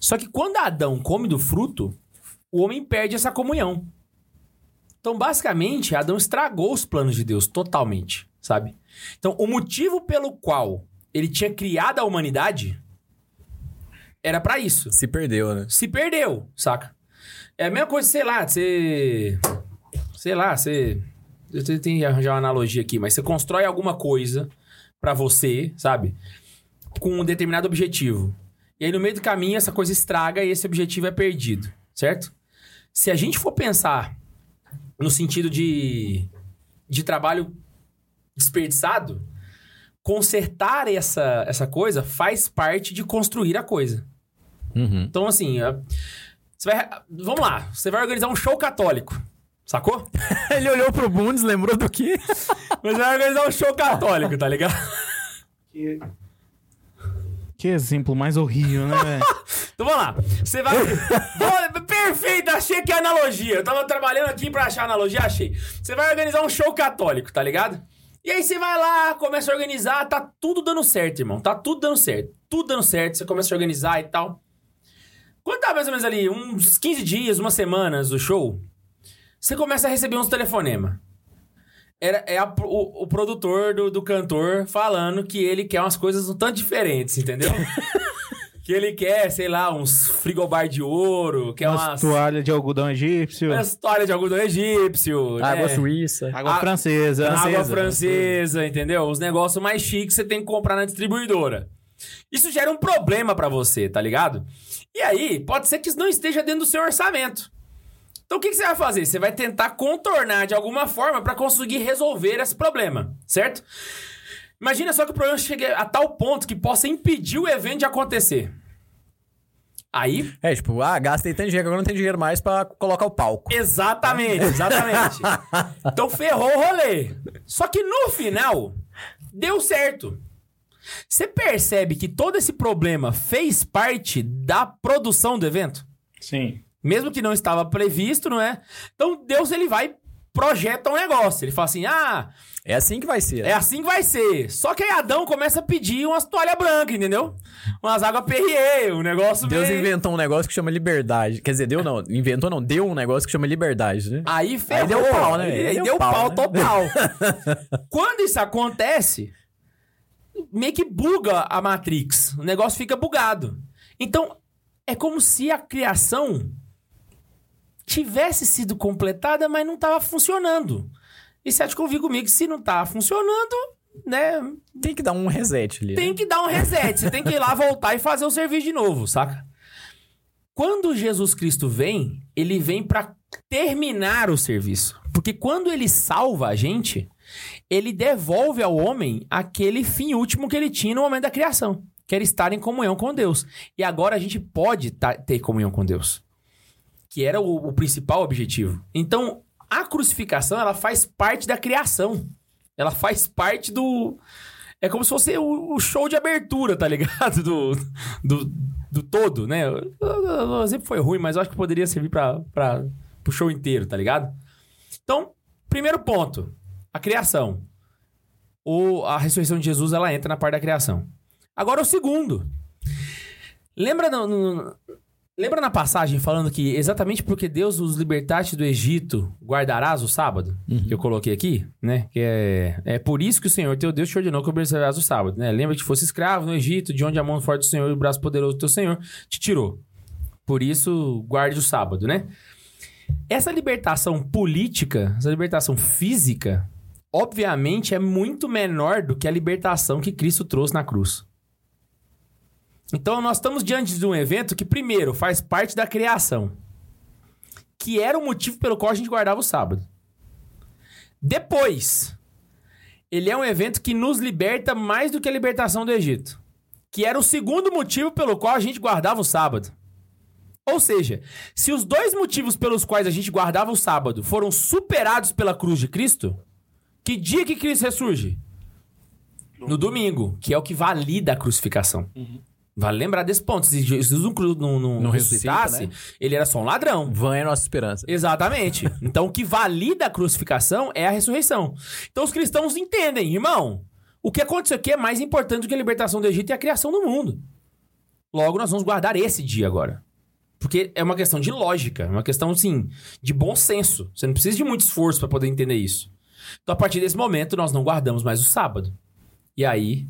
Só que quando Adão come do fruto, o homem perde essa comunhão. Então, basicamente, Adão estragou os planos de Deus totalmente, sabe? Então, o motivo pelo qual ele tinha criado a humanidade era pra isso. Se perdeu, né? Se perdeu, saca? É a mesma coisa, sei lá, você. Sei lá, você. Eu tenho que arranjar uma analogia aqui, mas você constrói alguma coisa pra você, sabe? Com um determinado objetivo. E aí, no meio do caminho, essa coisa estraga e esse objetivo é perdido, certo? Se a gente for pensar no sentido de, de trabalho desperdiçado, consertar essa, essa coisa faz parte de construir a coisa. Uhum. Então, assim, a- você vai. Vamos lá, você vai organizar um show católico. Sacou? Ele olhou pro Bundes, lembrou do quê? Mas vai organizar um show católico, tá ligado? Que exemplo mais horrível, né? Então vamos lá. Você vai. Perfeito, achei que é analogia. Eu tava trabalhando aqui pra achar analogia, achei. Você vai organizar um show católico, tá ligado? E aí você vai lá, começa a organizar, tá tudo dando certo, irmão. Tá tudo dando certo. Tudo dando certo, você começa a organizar e tal. Quando tá mais ou menos ali, uns 15 dias, umas semanas do show, você começa a receber uns telefonemas. Era, é a- o, o produtor do, do cantor falando que ele quer umas coisas um tanto diferentes, entendeu? que ele quer, sei lá, uns frigobar de ouro, quer Umas umas, toalhas de algodão egípcio, umas toalhas de algodão egípcio, Água né? suíça. água a- francesa. água francesa. francesa, entendeu? Os negócios mais chiques que você tem que comprar na distribuidora. Isso gera um problema pra você, tá ligado? E aí, pode ser que isso não esteja dentro do seu orçamento. Então o que, que você vai fazer? Você vai tentar contornar de alguma forma pra conseguir resolver esse problema, certo? Imagina só que o problema chegue a tal ponto que possa impedir o evento de acontecer. Aí, É, tipo, ah, gastei tanto dinheiro, agora não tem dinheiro mais pra colocar o palco. Exatamente, exatamente. então ferrou o rolê. Só que no final, deu certo. Você percebe que todo esse problema fez parte da produção do evento? Sim. Mesmo que não estava previsto, não é? Então Deus ele vai projeta um negócio. Ele fala assim: "Ah, É assim que vai ser. é assim que vai ser". Só que aí Adão começa a pedir umas toalha branca, entendeu? Umas águas Perrier, um negócio Deus meio- inventou um negócio que chama liberdade. Quer dizer, deu não. Inventou não. Deu um negócio que chama liberdade, né? Aí ferrou. deu pau, né? Aí, Aí deu, deu pau, pau, né? total. Quando isso acontece, meio que buga a Matrix. O negócio fica bugado. Então, é como se a criação tivesse sido completada, mas não estava funcionando. E você há de convir comigo que se não tá funcionando, né? Tem que dar um reset ali. Tem né? que dar um reset. Você tem que ir lá voltar e fazer o serviço de novo, saca? Quando Jesus Cristo vem, ele vem pra terminar o serviço. Porque quando ele salva a gente, ele devolve ao homem aquele fim último que ele tinha no momento da criação, que era estar em comunhão com Deus. E agora a gente pode tá- ter comunhão com Deus, que era o, o principal objetivo. Então, a crucificação, ela faz parte da criação. Ela faz parte do, é como se fosse o, o show de abertura, tá ligado? Do, do, do todo, né? O, o- o exemplo foi ruim, mas eu acho que poderia servir pra, pro show inteiro, tá ligado? Então, primeiro ponto, a criação. O, a ressurreição de Jesus, ela entra na parte da criação. Agora, o segundo. Lembra no- no- Lembra na passagem falando que exatamente porque Deus os libertaste do Egito, guardarás o sábado? Que eu coloquei aqui, né? Que é, é por isso que o Senhor teu Deus te ordenou que observarás o sábado, né? Lembra que fosse escravo no Egito, de onde a mão forte do Senhor e o braço poderoso do teu Senhor te tirou. Por isso, guarde o sábado, né? Essa libertação política, essa libertação física, obviamente é muito menor do que a libertação que Cristo trouxe na cruz. Então nós estamos diante de um evento que, primeiro, faz parte da criação, que era o motivo pelo qual a gente guardava o sábado. Depois, ele é um evento que nos liberta mais do que a libertação do Egito, que era o segundo motivo pelo qual a gente guardava o sábado. Ou seja, se os dois motivos pelos quais a gente guardava o sábado foram superados pela cruz de Cristo, que dia que Cristo ressurge? No domingo, que é o que valida a crucificação. Vale lembrar desse ponto. Se Jesus não, não, não, Não ressuscita, ressuscitasse, né? ele era só um ladrão. Van é nossa esperança. Exatamente. Então, o que valida a crucificação é a ressurreição. Então, os cristãos entendem, irmão, o que aconteceu aqui é mais importante do que a libertação do Egito e a criação do mundo. Logo, nós vamos guardar esse dia agora. Porque é uma questão de lógica, é uma questão, assim, de bom senso. Você não precisa de muito esforço para poder entender isso. Então, a partir desse momento, nós não guardamos mais o sábado. E aí,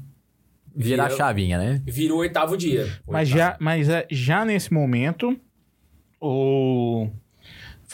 Virar a chavinha, né? vira o oitavo dia. Mas, já, mas é, já nesse momento, o...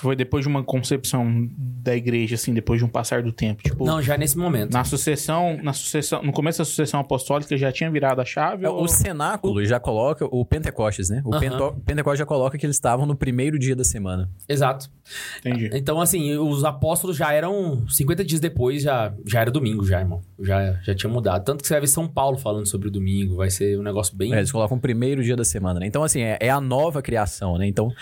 foi depois de uma concepção da igreja, assim, depois de um passar do tempo. Tipo, Não, já nesse momento. na sucessão, na sucessão, no começo da sucessão apostólica já tinha virado a chave? É, ou- O cenáculo já coloca o Pentecostes, né? O. Pento- Pentecostes já coloca que eles estavam no primeiro dia da semana. Exato. Entendi. Então, assim, os apóstolos já eram 50 dias depois, já, já era domingo, já, irmão. Já, já tinha mudado. Tanto que você vai ver São Paulo falando sobre o domingo. Vai ser um negócio bem. É, eles colocam o primeiro dia da semana, né? Então, assim, é, é a nova criação, né? Então,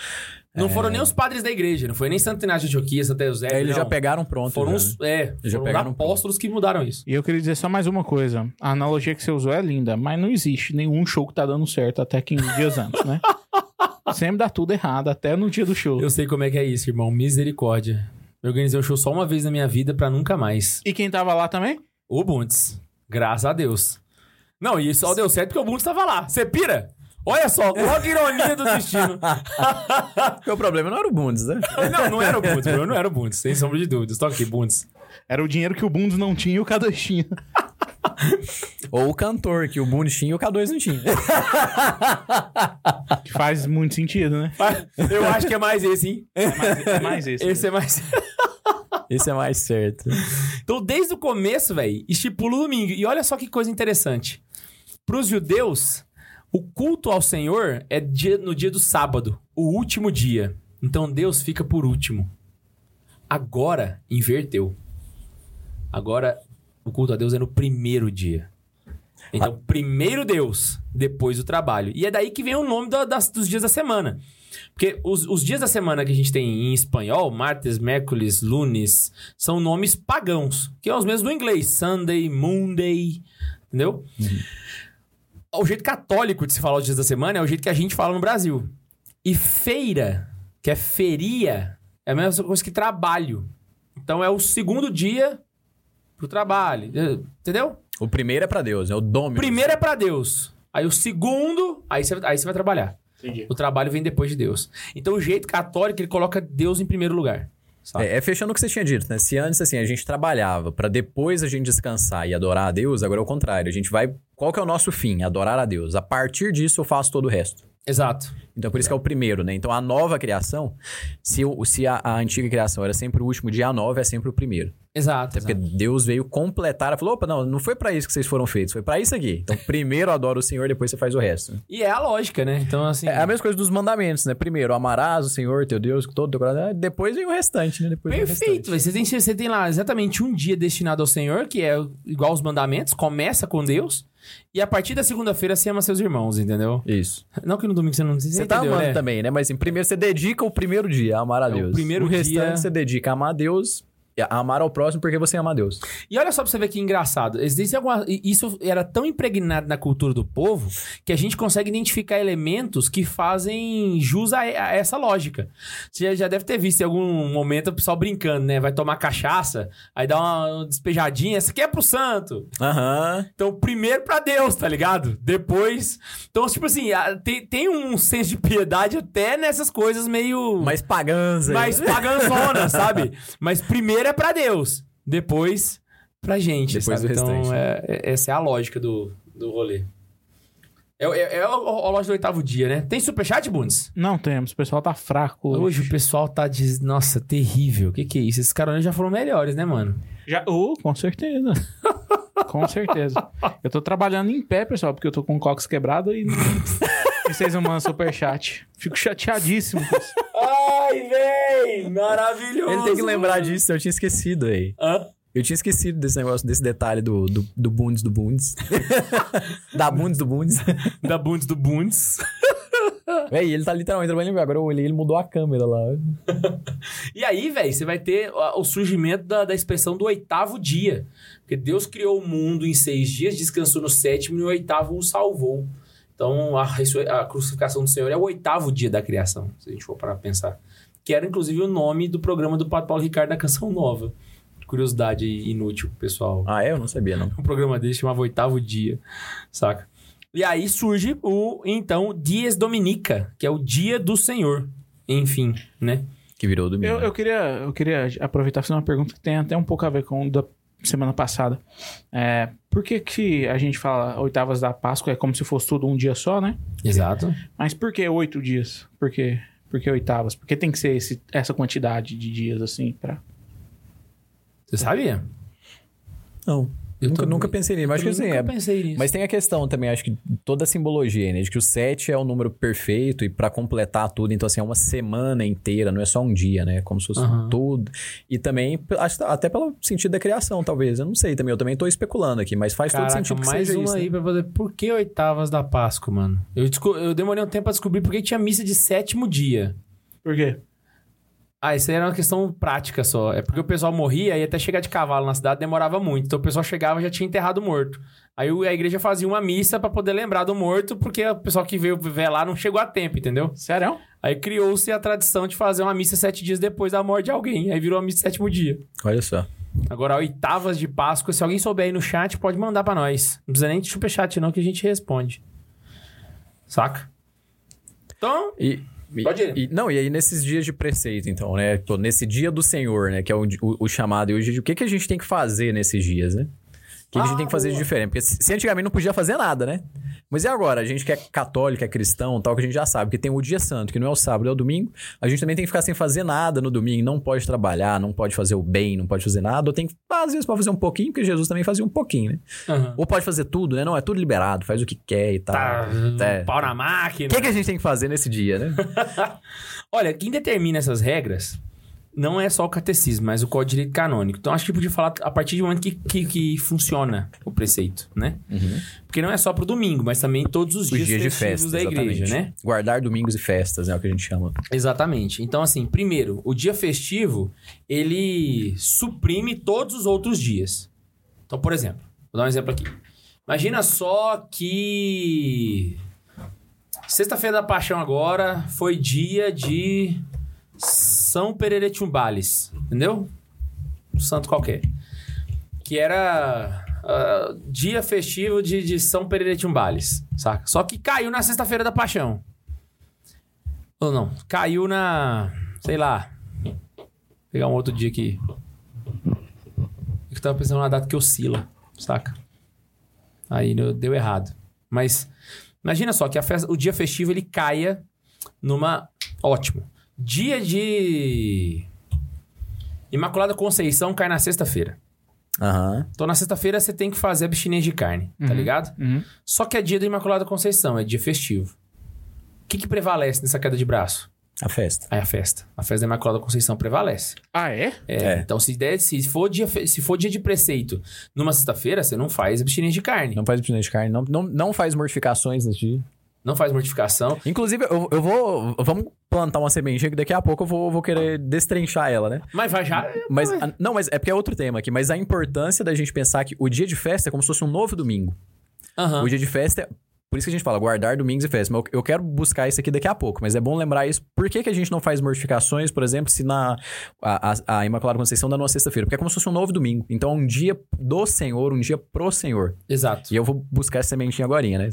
Não foram nem os padres da igreja, não foi nem Santo Inácio de Antioquia, Santo Eusébio. é, eles já não. pegaram pronto. Foram já, os, né? é, Já foram apóstolos que mudaram isso. E eu queria dizer só mais uma coisa. A analogia que você usou é linda, mas não existe nenhum show que tá dando certo até 15 dias antes, né? Sempre dá tudo errado, até no dia do show. Eu sei como é que é isso, irmão. Misericórdia. Eu organizei um show só uma vez na minha vida pra nunca mais. E quem tava lá também? O Bundes. Graças a Deus. Não, e só deu certo porque o Bundes tava lá. Você pira? Olha só, a ironia do destino. Porque o problema não era o Bundes, né? não, não era o Bundes, bro. Não era o Bundes, sem sombra de dúvidas. Toca aqui, Bundes. Era o dinheiro que o Bundes não tinha e o K2 tinha. Ou o cantor, que o Bundes tinha e o K2 não tinha. Que faz muito sentido, né? Eu acho que é mais esse, hein? É mais, é mais esse. Esse é mais. Esse é mais certo. Então, desde o começo, velho, estipula o domingo. E olha só que coisa interessante. Para os judeus, o culto ao Senhor é dia- no dia do sábado, o último dia. Então, Deus fica por último. Agora, inverteu. Agora, o culto a Deus é no primeiro dia. Então, primeiro Deus, depois o trabalho. E é daí que vem o nome da- das- dos dias da semana. Porque os, os dias da semana que a gente tem em espanhol, martes, miércoles, lunes, são nomes pagãos, que são os mesmos do inglês. Sunday, Monday, entendeu? O jeito católico de se falar os dias da semana é o jeito que a gente fala no Brasil. E feira, que é feria, é a mesma coisa que trabalho. Então é o segundo dia pro trabalho, entendeu? O primeiro é pra Deus, é o dom. O primeiro é pra Deus. Aí o segundo, aí você, aí você vai trabalhar. Entendi. O trabalho vem depois de Deus. Então o jeito católico, ele coloca Deus em primeiro lugar. É, é fechando o que você tinha dito, né? Se antes, assim, a gente trabalhava pra depois a gente descansar e adorar a Deus, agora é o contrário. A gente vai... Qual que é o nosso fim? Adorar a Deus. A partir disso eu faço todo o resto. Exato. Então, por isso que é o primeiro, né? Então, a nova criação, se, o- se a, a antiga criação era sempre o último dia, a nova é sempre o primeiro. Exato. Porque exato. Deus veio completar, ela falou, opa, não, não foi pra isso que vocês foram feitos, foi pra isso aqui. Então, primeiro adora o Senhor, depois você faz o resto. E é a lógica, né? Então, assim. É a mesma coisa dos mandamentos, né? Primeiro, amarás o Senhor, teu Deus, com todo o teu coração. Depois vem o restante, né? Depois Perfeito. Você tem, você tem lá exatamente um dia destinado ao Senhor, que é igual aos mandamentos, começa com Deus, e a partir da segunda-feira você ama seus irmãos, entendeu? Isso. Não que no domingo você não você Você tá entendeu, amando né? também, né? Mas em primeiro você dedica o primeiro dia a amar a É, o Deus. primeiro o restante dia- você dedica a amar a Deus, amar ao próximo porque você ama a Deus. E olha só pra você ver que engraçado. Existe alguma... Isso era tão impregnado na cultura do povo que a gente consegue identificar elementos que fazem jus a, essa lógica. Você já, deve ter visto em algum momento o pessoal brincando, né? Vai tomar cachaça, aí dá uma despejadinha. Essa aqui é pro santo. Aham. Então, primeiro pra Deus, tá ligado? Depois. Então, tipo assim, tem, tem um senso de piedade até nessas coisas meio. Mais pagãs aí. mais paganzona, sabe? Mas primeiro é pra Deus. Depois pra gente. Depois sabe? o restante. Então, é- é- essa é a lógica do, do rolê. É, é, é a, loja do oitavo dia, né? Tem superchat, Bundes? Não temos, o pessoal tá fraco. Hoje o pessoal tá de. Nossa, terrível. O que, que é isso? Esses caras já foram melhores, né, mano? Já, oh, com certeza. com certeza. Eu tô trabalhando em pé, pessoal, porque eu tô com o cox quebrado e, e vocês não mandam superchat. Fico chateadíssimo. com isso. Ai, véi! Maravilhoso! Ele tem que lembrar disso, eu tinha esquecido aí. Hã? Eu tinha esquecido desse negócio, desse detalhe do, do, do Bundes do Bundes. da Bundes do Bundes. Da Bundes do Bundes. Véi, ele tá literalmente trabalhando. Agora eu olhei, ele mudou a câmera lá. E aí, velho, você vai ter o surgimento da, da expressão do oitavo dia. Porque Deus criou o mundo em seis dias, descansou no sétimo e o oitavo o salvou. Então, a, a crucificação do Senhor é o oitavo dia da criação, se a gente for parar pra pensar. Que era, inclusive, o nome do programa do Padre Paulo Ricardo na Canção Nova. Curiosidade inútil, pro pessoal. Ah, é? Eu não sabia, não. Um programa dele chamava Oitavo Dia, saca? E aí surge o, então, Dies Dominica, que é o dia do Senhor. Enfim, né? Que virou domingo. Eu, eu, queria, eu queria aproveitar e fazer uma pergunta que tem até um pouco a ver com o da semana passada. É, por que, que a gente fala oitavas da Páscoa é como se fosse tudo um dia só, né? Exato. Mas por que oito dias? Por que, por que oitavas? Por que tem que ser esse, essa quantidade de dias assim pra. Você sabia? Não. Eu nunca, também- nunca pensei nisso. Mas acho que assim, nunca é, pensei nisso. Mas tem a questão também, acho que toda a simbologia, né? De que o 7 é o número perfeito e pra completar tudo, então assim, é uma semana inteira, não é só um dia, né? Como se fosse Aham. tudo. E também, acho que até pelo sentido da criação, talvez. Eu não sei também, eu também tô especulando aqui, mas faz Caraca, todo sentido que mais seja uma isso. né? aí pra poder... Por que oitavas da Páscoa, mano? Eu, eu demorei um tempo pra descobrir por que tinha missa de sétimo dia. Por quê? Ah, isso aí era uma questão prática só. É porque o pessoal morria e até chegar de cavalo na cidade demorava muito. Então o pessoal chegava e já tinha enterrado o morto. Aí a igreja fazia uma missa pra poder lembrar do morto, porque o pessoal que veio velar não chegou a tempo, entendeu? Sério? Aí criou-se a tradição de fazer uma missa sete dias depois da morte de alguém. Aí virou a missa sétimo dia. Olha só. Agora, oitavas de Páscoa, se alguém souber aí no chat, pode mandar pra nós. Não precisa nem de superchat, não, que a gente responde. Saca? Então, E, e- Pode ir. e- não, e aí nesses dias de preceito, então, né? Nesse dia do Senhor, né? Que é o, o, o chamado. E hoje, o que, que a gente tem que fazer nesses dias, né? O que, a gente tem que fazer de diferente? Porque se antigamente não podia fazer nada, né? Mas e agora? A gente que é católico, é cristão, tal, que a gente já sabe que tem o dia santo, que não é o sábado, é o domingo. A gente também tem que ficar sem fazer nada no domingo. Não pode trabalhar, não pode fazer o bem, não pode fazer nada. Ou tem que, às vezes, pode fazer um pouquinho, porque Jesus também fazia um pouquinho, né? aham. Ou pode fazer tudo, né? Não, é tudo liberado, faz o que quer e tal. tá, É. pau na O máquina. que, que a gente tem que fazer nesse dia, né? Olha, quem determina essas regras não é só o catecismo, mas o Código de Direito Canônico. Então, acho que podia falar a partir do momento que, que, que funciona o preceito, né? Porque não é só pro domingo, mas também todos os, Os dias, dias de festivos festa, da igreja, exatamente. né? Guardar domingos e festas, é o que a gente chama. Exatamente. Então, assim, primeiro, o dia festivo, ele suprime todos os outros dias. Então, por exemplo, vou dar um exemplo aqui. Imagina só que sexta-feira da paixão agora foi dia de São Pereretumbales, entendeu? Um santo qualquer. Que era ah, dia festivo de, de São Pereretumbales, saca? Só que caiu na sexta-feira da paixão. Ou não, caiu na. Sei lá. Vou pegar um outro dia aqui. Eu tava pensando numa data que oscila, saca? Aí deu errado. Mas imagina só que festa- o dia festivo ele caia numa. Ótimo. Dia de. Imaculada Conceição cai na sexta-feira. Aham. Então na sexta-feira você tem que fazer abstinência de carne, tá ligado? Uhum. Só que é dia da Imaculada Conceição, é dia festivo. O que, que prevalece nessa queda de braço? A festa. Aí a festa. A festa da Imaculada Conceição prevalece. Ah, é? É, É. Então, se, der, se, for dia, se for dia de preceito numa sexta-feira, você não faz abstinência de carne. Não, Não faz abstinência de carne, não, não, não faz mortificações nesse dia. Faz mortificação. Inclusive, eu, eu vou. Vamos plantar uma sementinha que daqui a pouco eu vou, vou querer destrinchar ela, né? Mas vai já. Mas, a- não, mas é porque é outro tema aqui. Mas a importância da gente pensar que o dia de festa é como se fosse um novo domingo. Aham. O dia de festa é. Por isso que a gente fala, guardar domingos e festas. Mas eu, eu quero buscar isso aqui daqui a pouco. Mas é bom lembrar isso. Por que, que a gente não faz mortificações, por exemplo, se na a, a, a Imaculada Conceição dá numa sexta-feira? Porque é como se fosse um novo domingo. Então é um dia do Senhor, um dia pro Senhor. Exato. E eu vou buscar essa sementinha agora, né?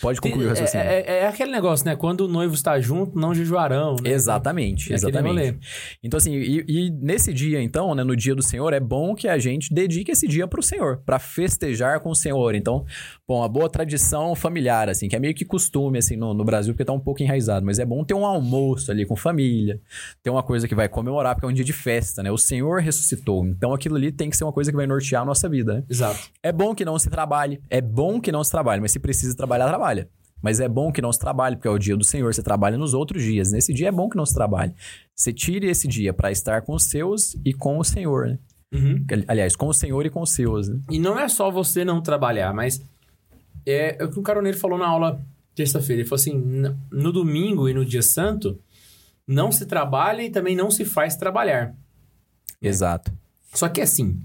Pode concluir o é, raciocínio. é, é aquele negócio, né? Quando o noivo está junto, não jejuarão, né? Exatamente, É exatamente. Então, assim, e, e nesse dia, então, né, no dia do Senhor, é bom que a gente dedique esse dia pro Senhor, pra festejar com o Senhor. Então, bom, uma boa tradição familiar, assim, que é meio que costume, assim, no, no Brasil, porque tá um pouco enraizado, mas é bom ter um almoço ali com família, ter uma coisa que vai comemorar, porque é um dia de festa, né? O Senhor ressuscitou. Então, aquilo ali tem que ser uma coisa que vai nortear a nossa vida, né? Exato. É bom que não se trabalhe, é bom que não se trabalhe, mas se precisa trabalhar, trabalha. Mas é bom que não se trabalhe, porque é o dia do Senhor, você trabalha nos outros dias. Nesse dia é bom que não se trabalhe. Você tire esse dia para estar com os seus e com o Senhor, né? Uhum. Aliás, com o Senhor e com os seus, né? E não é só você não trabalhar, mas é, é o que o caroneiro falou na aula terça-feira. Ele falou assim: "N- no domingo e no dia santo, não se trabalha e também não se faz trabalhar. Exato. Só que assim,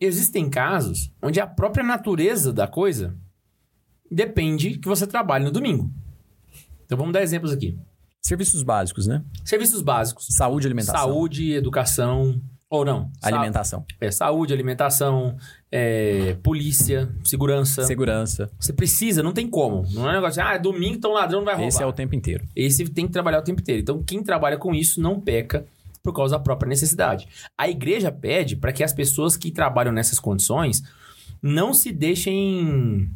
existem casos onde a própria natureza da coisa depende que você trabalhe no domingo. Então vamos dar exemplos aqui. Serviços básicos, né? Serviços básicos. Saúde e alimentação. Saúde, educação, Ou não? Sa- Alimentação. é, saúde, alimentação, é, polícia, segurança. Segurança. Você precisa, não tem como. Não é um negócio de, ah, domingo, então ladrão não vai roubar. Esse é o tempo inteiro. Esse tem que trabalhar o tempo inteiro. Então, quem trabalha com isso não peca por causa da própria necessidade. A igreja pede para que as pessoas que trabalham nessas condições não se deixem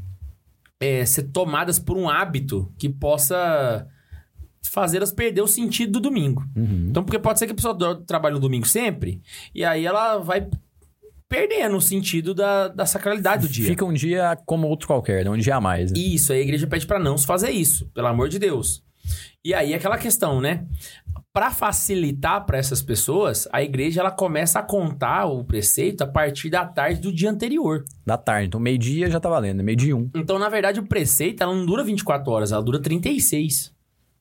é, ser tomadas por um hábito que possa fazê-las perder o sentido do domingo. Uhum. Então, porque pode ser que a pessoa trabalhe no domingo sempre, e aí ela vai perdendo o sentido da, da sacralidade do dia. Fica um dia como outro qualquer, né? um dia a mais. Né? Isso, aí a igreja pede pra não se fazer isso, pelo amor de Deus. E aí aquela questão, né? Pra facilitar pra essas pessoas, a igreja ela começa a contar o preceito a partir da tarde do dia anterior. Da tarde. Então, meio-dia já tá valendo. Meio-dia e um. Então, na verdade, o preceito ela não dura 24 horas, ela dura 36.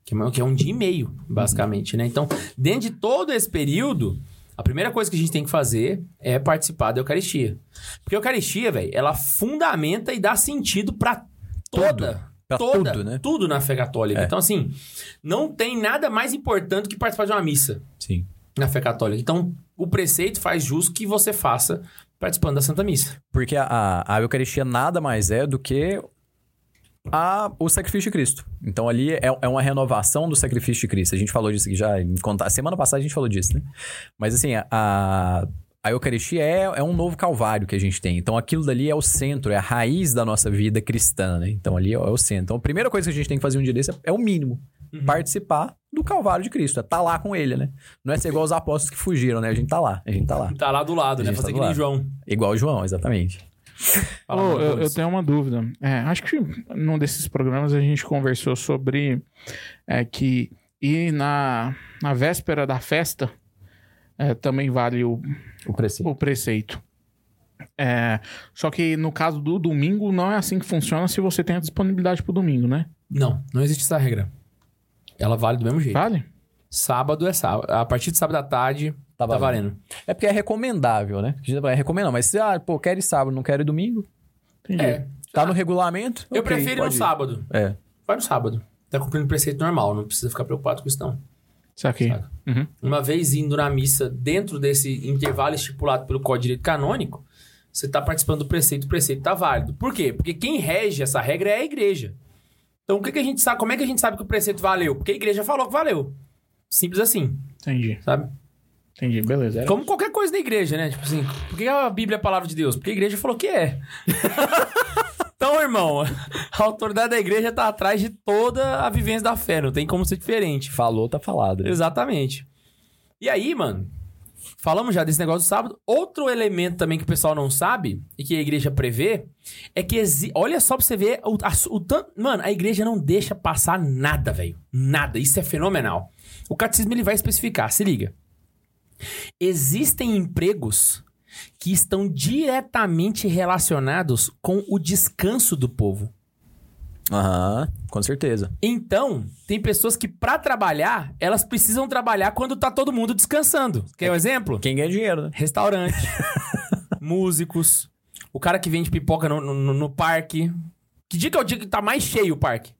Que é- que é um dia e meio, basicamente, né? Então, dentro de todo esse período, a primeira coisa que a gente tem que fazer é participar da Eucaristia. Porque a Eucaristia, velho, ela fundamenta e dá sentido pra toda. Pra toda, tudo, né? tudo na fé católica. É. Então, assim, não tem nada mais importante que participar de uma missa Sim. na fé católica. Então, o preceito faz jus que você faça participando da Santa Missa. Porque a, a, Eucaristia nada mais é do que a, o sacrifício de Cristo. Então ali é, é uma renovação do sacrifício de Cristo. A gente falou disso aqui já. Em conta, semana passada a gente falou disso, né? Mas assim, a, a Eucaristia é, é um novo calvário que a gente tem. Então aquilo dali é o centro, é a raiz da nossa vida cristã, né? Então ali é, o centro. Então a primeira coisa que a gente tem que fazer um dia desse é, é o mínimo. Participar do calvário de Cristo. É estar lá com ele, né? Não é ser igual os apóstolos que fugiram, né? A gente tá lá. A gente tá lá. Tá lá do lado, A né? gente Fazer tá que do nem lado. João. Igual o João, exatamente. Meu eu, eu tenho uma dúvida. É, acho que num desses programas a gente conversou sobre é, que ir na, na véspera da festa é, também vale o, O preceito. o preceito. É, só que no caso do domingo não é assim que funciona se você tem a disponibilidade pro domingo, né? Não, não existe essa regra. Ela vale do mesmo jeito. Vale? Sábado é sábado. A partir de sábado à tarde, tá Tá valendo. É porque é recomendável, né? É recomendável, mas se, ah, pô, quero ir sábado, não quero ir domingo, Entendi. É. tá no regulamento. Eu ok, prefiro ir no sábado. É. Vai no sábado. Tá cumprindo o preceito normal, não precisa ficar preocupado com isso, não. Isso aqui. Saca? Uhum. Uma vez indo na missa dentro desse intervalo estipulado pelo Código de Direito Canônico, você tá participando do preceito, o preceito tá válido. Por quê? Porque quem rege essa regra é a igreja. Então, o que, que a gente sabe? Como é que a gente sabe que o preceito valeu? Porque a igreja falou que valeu. Simples assim, Entendi. sabe? Entendi. Beleza. Como qualquer coisa da igreja, né? Tipo assim, por que a Bíblia é a palavra de Deus? Porque a igreja falou que é. então, irmão, a autoridade da igreja tá atrás de toda a vivência da fé, não tem como ser diferente. Falou, tá falado. Exatamente. E aí, mano, falamos já desse negócio do sábado. Outro elemento também que o pessoal não sabe e que a igreja prevê é que exi... olha só pra você ver o, a- o tanto. Mano, a igreja não deixa passar nada, velho. Nada. Isso é fenomenal. O catecismo ele vai especificar. Se liga. Existem empregos que estão diretamente relacionados com o descanso do povo. Aham, com certeza. Então, tem pessoas que pra trabalhar, elas precisam trabalhar quando tá todo mundo descansando. Quer um exemplo? Quem ganha dinheiro, né? Restaurante, músicos, o cara que vende pipoca no, no- no parque. Que dia que é o dia que tá mais cheio o parque?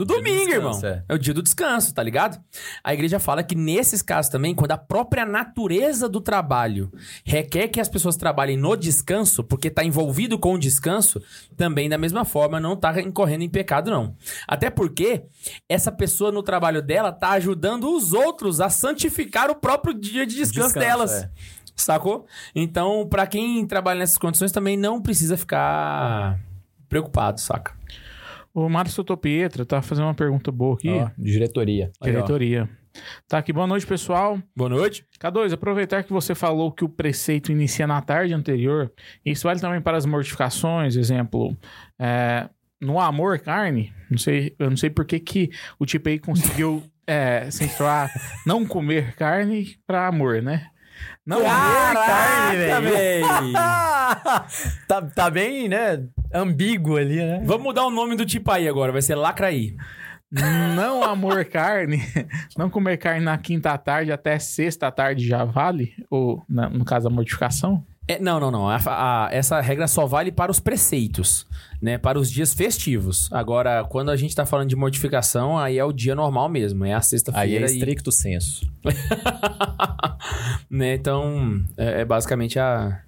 No Dia do domingo, descanso, irmão. é. É. o dia do descanso, tá ligado? A igreja fala que nesses casos também, quando a própria natureza do trabalho requer que as pessoas trabalhem no descanso, porque tá envolvido com o descanso, também da mesma forma não tá incorrendo em pecado, não. Até porque essa pessoa no trabalho dela tá ajudando os outros a santificar o próprio dia de descanso, Descanso, delas. é. Sacou? Então, pra quem trabalha nessas condições também não precisa ficar preocupado, saca? O Márcio Topietra tá fazendo uma pergunta boa aqui. Ó, diretoria. Aí. Diretoria. Tá aqui, boa noite, pessoal. Boa noite. K2, aproveitar que você falou que o preceito inicia na tarde anterior, isso vale também para as mortificações, exemplo, é, no amor carne, não sei, eu não sei por que que o tipo aí conseguiu é, censurar não comer carne para amor, né? Não carne, velho. véi! tá, tá bem, né? Ambíguo ali, né? Vamos mudar o nome do tipo aí agora, vai ser Lacraí. Não amor carne, não comer carne na quinta tarde até sexta tarde já vale? Ou, na- no caso, a mortificação? É, não, não, não. A- a- essa regra só vale para os preceitos, né? Para os dias festivos. Agora, quando a gente tá falando de mortificação, aí é o dia normal mesmo. É a Aí é sexta-feira e... estricto senso. né? Então, é, é basicamente a...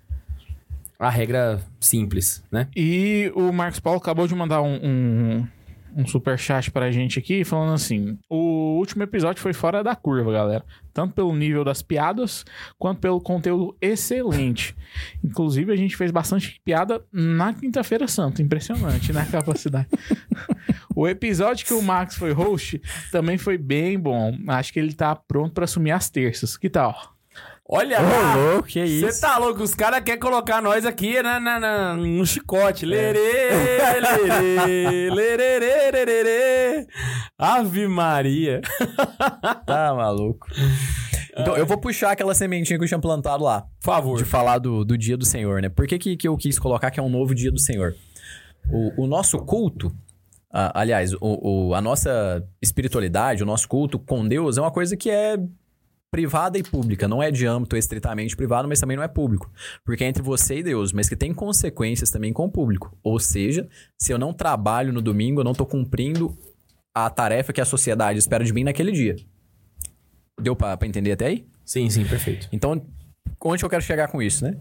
A regra simples, né? E o Marcos Paulo acabou de mandar um, um, um superchat pra gente aqui, falando assim: o último episódio foi fora da curva, galera. Tanto pelo nível das piadas, quanto pelo conteúdo excelente. Inclusive, a gente fez bastante piada na Quinta-feira Santa. Impressionante, né? A capacidade. o episódio que o Max foi host também foi bem bom. Acho que ele tá pronto pra assumir as terças. Que tal? Olha Ô, lá! louco, que isso? Você tá louco? Os caras querem colocar nós aqui na, na, na- no chicote. Lerê, lerê, lerê, lerê. Ave Maria. Tá maluco. Então, eu vou puxar aquela sementinha que eu tinha plantado lá. Por favor. De falar do, do dia do Senhor, né? Por que, que, que eu quis colocar que é um novo dia do Senhor? O, o nosso culto, aliás, o, o- a nossa espiritualidade, o nosso culto com Deus é uma coisa que é privada e pública. Não é de âmbito estritamente privado, mas também não é público. Porque é entre você e Deus, mas que tem consequências também com o público. Ou seja, se eu não trabalho no domingo, eu não tô cumprindo a tarefa que a sociedade espera de mim naquele dia. Deu pra, pra entender até aí? Sim, sim, perfeito. Então, onde eu quero chegar com isso, né?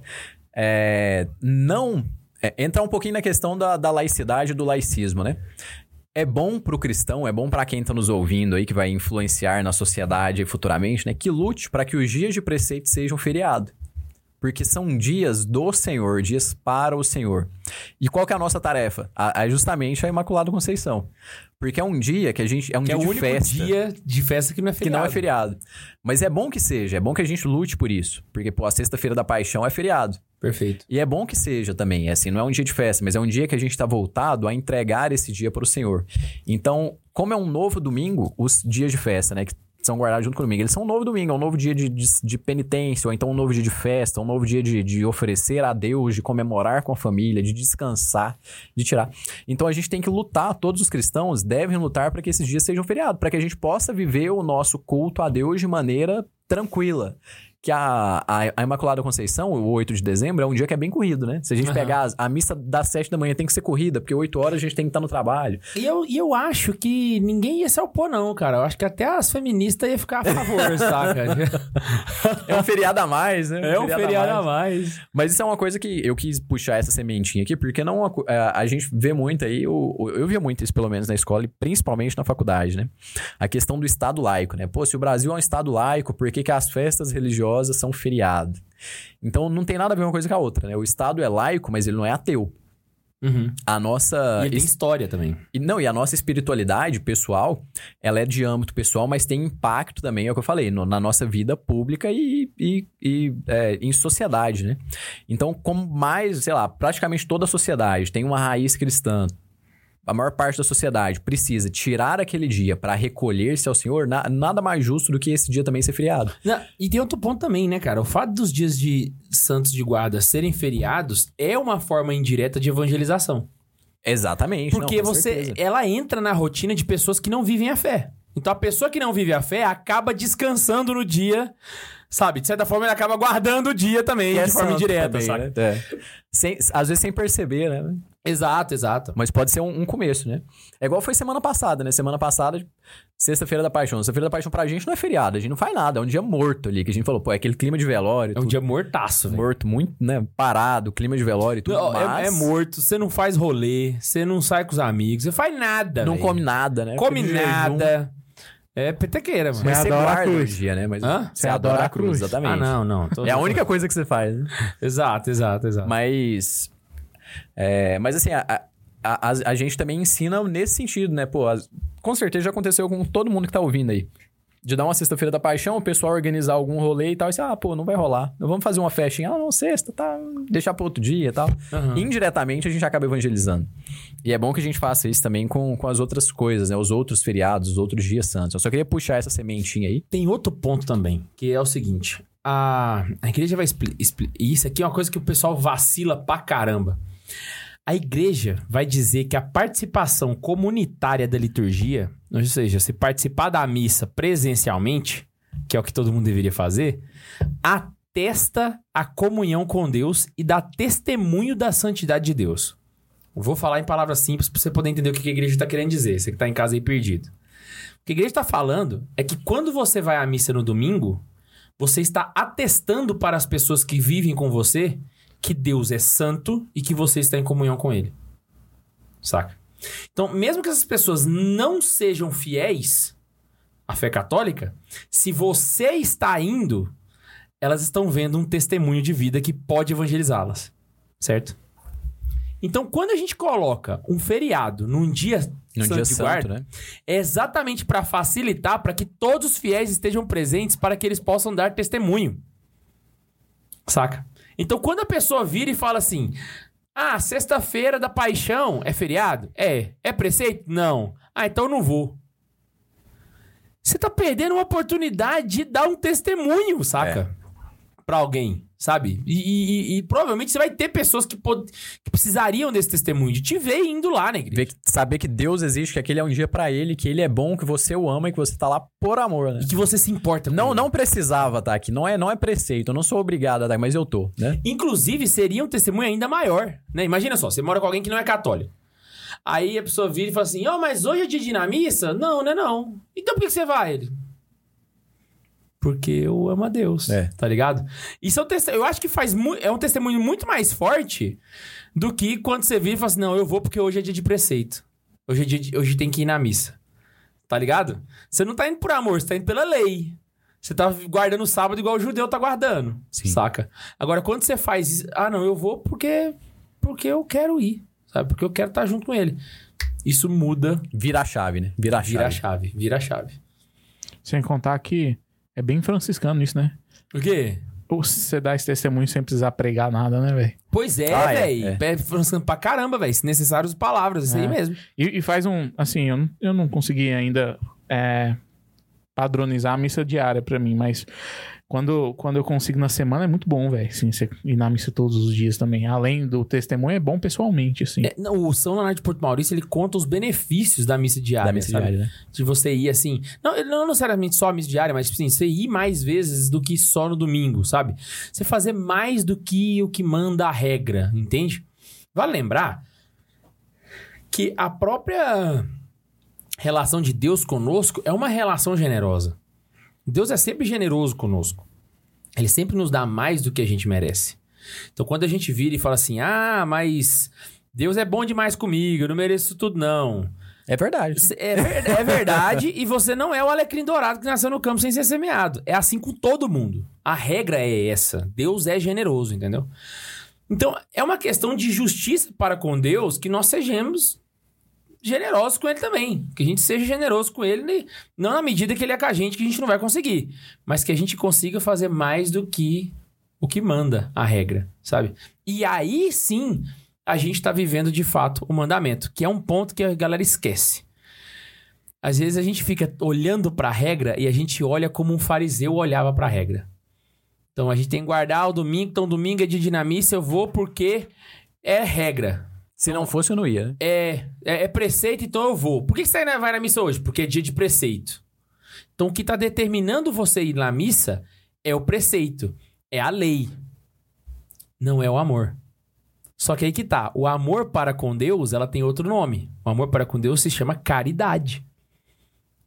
É, não. é, entrar um pouquinho na questão da, da laicidade e do laicismo, né? É bom pro cristão, é bom pra quem tá nos ouvindo aí, que vai influenciar na sociedade futuramente, né? Que lute para que os dias de preceito sejam feriado. Porque são dias do Senhor, dias para o Senhor. E qual que é a nossa tarefa? A- justamente a Imaculada Conceição. Porque é um dia que a gente. É um Que é dia o de único festa dia de festa que não é que feriado. não é feriado. Mas é bom que seja, é bom que a gente lute por isso. Porque, pô, a sexta-feira da paixão é feriado. Perfeito. E é bom que seja também, é assim, não é um dia de festa, mas é um dia que a gente está voltado a entregar esse dia para o Senhor. Então, como é um novo domingo, os dias de festa, né, que são guardados junto com o domingo, eles são um novo domingo, é um novo dia de, de, de penitência, ou então um novo dia de festa, um novo dia de, de oferecer a Deus, de comemorar com a família, de descansar, de tirar. Então, a gente tem que lutar, todos os cristãos devem lutar para que esses dias sejam feriados, para que a gente possa viver o nosso culto a Deus de maneira tranquila que a, a, a Imaculada Conceição, o 8 de dezembro, é um dia que é bem corrido, né? Se a gente Aham. pegar as- a, missa das 7 da manhã tem que ser corrida, porque 8 horas a gente tem que estar no trabalho. E eu, e eu acho que ninguém ia se opor, não, cara. Eu acho que até as feministas iam ficar a favor, saca? É um feriado a mais, né? É um feriado a mais. Mas isso é uma coisa que eu quis puxar essa sementinha aqui, porque não a, a- a gente vê muito aí, o- eu via muito isso pelo menos na escola e principalmente na faculdade, né? A questão do Estado laico, né? Pô, se o Brasil é um Estado laico, por que, que as festas religiosas são feriado? Então não tem nada a ver uma coisa com a outra, né? O Estado é laico, mas ele não é ateu. Uhum. A nossa. E ele tem história também. E, não, e a nossa espiritualidade pessoal, ela é de âmbito pessoal, mas tem impacto também, é o que eu falei, no- na nossa vida pública e, e, e, é, em sociedade, né? Então, como mais, sei lá, praticamente toda a sociedade tem uma raiz cristã, a maior parte da sociedade precisa tirar aquele dia para recolher-se ao Senhor, na- nada mais justo do que esse dia também ser feriado. Não, e tem outro ponto também, né, cara? O fato dos dias de santos de guarda serem feriados é uma forma indireta de evangelização. Exatamente. não, Porque com você, certeza. ela entra na rotina de pessoas que não vivem a fé. Então a pessoa que não vive a fé acaba descansando no dia, sabe? De certa forma, ele acaba guardando o dia também, é de forma indireta, sabe? né? É. Sem- às vezes sem perceber, né? Exato, exato. Mas pode ser um, um começo, né? É igual foi semana passada, né? Semana passada, sexta-feira da paixão. Sexta-feira da paixão pra gente não é feriado, a gente não faz nada. É um dia morto ali, que a gente falou, pô, é aquele clima de velório. É um tudo dia mortaço, velho. morto, muito, né? Parado, clima de velório e tudo. Não, é- mas é, morto, você não faz rolê, você não sai com os amigos, você faz nada, Não velho. come nada, né? Come nada. É petequeira, mano. Mas Você você adora a cruz. dia, né? Mas Hã? você adora a cruz, exatamente. Ah, não, não. Tô- É a única coisa que você faz, né? Exato, exato, exato. Mas. É, mas assim, a, a, a, a gente também ensina nesse sentido, né? Pô, as- com certeza já aconteceu com todo mundo que tá ouvindo aí. De dar uma sexta-feira da paixão, o pessoal organizar algum rolê e tal, e assim, ah, pô, não vai rolar. Vamos fazer uma festinha. Ah, não, sexta, tá. Deixar pra outro dia e tal. Aham. Indiretamente a gente acaba evangelizando. E é bom que a gente faça isso também com, com as outras coisas, né? Os outros feriados, os outros dias santos. Eu só queria puxar essa sementinha aí. Tem outro ponto também, que é o seguinte. A, a igreja vai explicar. Isso aqui é uma coisa que o pessoal vacila pra caramba. A igreja vai dizer que a participação comunitária da liturgia, ou seja, se participar da missa presencialmente, que é o que todo mundo deveria fazer, atesta a comunhão com Deus e dá testemunho da santidade de Deus. Vou falar em palavras simples para você poder entender o que a igreja está querendo dizer, você que está em casa aí perdido. O que a igreja está falando é que quando você vai à missa no domingo, você está atestando para as pessoas que vivem com você que Deus é santo e que você está em comunhão com Ele. Saca? Então, mesmo que essas pessoas não sejam fiéis à fé católica, se você está indo, elas estão vendo um testemunho de vida que pode evangelizá-las. Certo? Então, quando a gente coloca um feriado num dia No santo dia de santo, guarda, né? é exatamente para facilitar para que todos os fiéis estejam presentes para que eles possam dar testemunho. Saca? Então, quando a pessoa vira e fala assim: Ah, sexta-feira da paixão é feriado? É. É preceito? Não. Ah, então eu não vou. Você tá perdendo uma oportunidade de dar um testemunho, saca? Pra alguém, sabe? E, e- e- provavelmente você vai ter pessoas que, pod- que precisariam desse testemunho, de te ver indo lá. Ver que- saber que Deus existe, que aquele é um dia pra ele, que ele é bom, que você o ama e que você tá lá por amor, né? E que você se importa Não, ele. não precisava estar aqui. Não é, não é preceito. Eu não sou obrigado a aqui, mas eu tô, né? Inclusive, seria um testemunho ainda maior, né? Imagina só, você mora com alguém que não é católico. Aí a pessoa vira e fala assim, ó, mas hoje é dia de ir na missa? Não, não é não. Então por que que você vai? Ele, porque eu amo a Deus, É. tá ligado? Isso é um teste... eu acho que faz é um testemunho muito mais forte do que quando você vira e fala assim, não, eu vou porque hoje é dia de preceito. Hoje, é dia de- hoje tem que ir na missa. Tá ligado? Você não tá indo por amor, você tá indo pela lei. Você tá guardando o sábado igual o judeu tá guardando. Sim. Saca? Agora, quando você faz isso, ah, não, eu vou porque, porque eu quero ir. Sabe? Porque eu quero estar junto com ele. Isso muda, Vira a chave, né? Vira a chave. vira a chave, vira a chave. Sem contar que é bem franciscano isso, né? O quê? Ou Você dá esse testemunho sem precisar pregar nada, né, velho? Pois é, Ah, é, velho. é. É, franciscano pra caramba, velho. Se necessário, as palavras, isso aí É. mesmo. E, e faz um. Assim, eu não, eu não consegui ainda é, padronizar a missa diária pra mim, mas quando, quando eu consigo na semana é muito bom, velho. Sim, você ir na missa todos os dias também. Além do testemunho, é bom pessoalmente, assim. É, não, o São Leonardo de Porto Maurício, ele conta os benefícios da missa diária, Da missa diária, né? De você ir assim. Não, não necessariamente só a missa diária, mas tipo assim, você ir mais vezes do que só no domingo, sabe? Você fazer mais do que o que manda a regra, entende? Vale lembrar que a própria relação de Deus conosco é uma relação generosa. Deus é sempre generoso conosco. Ele sempre nos dá mais do que a gente merece. Então, quando a gente vira e fala assim, ah, mas Deus é bom demais comigo, eu não mereço isso tudo, não. É verdade. É, ver- é verdade, e você não é o alecrim dourado que nasceu no campo sem ser semeado. É assim com todo mundo. A regra é essa. Deus é generoso, entendeu? Então, é uma questão de justiça para com Deus que nós sejamos generosos com Ele também. Que a gente seja generoso com Ele, né? não na medida que Ele é com a gente, que a gente não vai conseguir. Mas que a gente consiga fazer mais do que o que manda a regra, sabe? E aí sim a gente está vivendo de fato o mandamento, que é um ponto que a galera esquece. Às vezes a gente fica olhando para a regra e a gente olha como um fariseu olhava para a regra. Então a gente tem que guardar o domingo, então domingo é de dinamícia, eu vou porque é regra. Se não fosse, eu não ia? É, é, é preceito, então eu vou. Por que você vai na missa hoje? Porque é dia de preceito. Então o que está determinando você ir na missa é o preceito, é a lei. Não é o amor. Só que aí que tá, o amor para com Deus, ela tem outro nome. O amor para com Deus se chama caridade.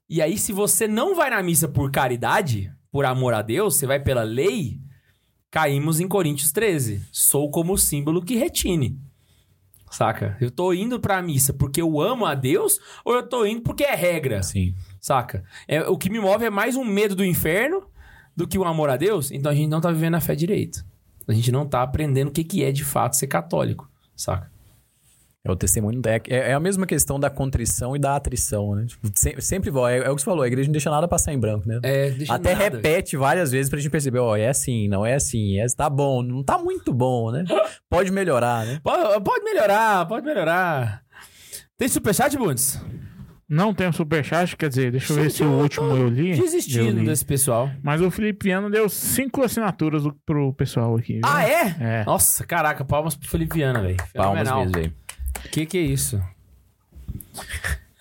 E aí se você não vai na missa por caridade, por amor a Deus, você vai pela lei, caímos em Coríntios 13. Sou como o símbolo que retine. Saca? Eu tô indo pra missa porque eu amo a Deus ou eu tô indo porque é regra? Sim. Saca? É, o que me move é mais um medo do inferno do que o amor a Deus. Então a gente não tá vivendo a fé direito. A gente não tá aprendendo o que, que é de fato ser católico. Saca? É o testemunho. É, é- é a mesma questão da contrição e da atrição, né? Tipo, se- sempre volta. É, é o que você falou, a igreja não deixa nada passar em branco, né? É, deixa Até nada. repete várias vezes pra gente perceber, ó, é assim, não é assim, é, tá bom, não tá muito bom, né? Pode melhorar, né? Pode, pode melhorar, pode melhorar. Tem superchat, Bundes? Não tem um superchat, quer dizer, deixa eu ver se o último eu li. Eu Desistindo li. desse pessoal. Mas o Felipe Viano deu cinco assinaturas pro pessoal aqui. viu? Ah, é? É. Nossa, caraca, palmas pro Felipe velho. Palmas mesmo, velho. Que que é isso?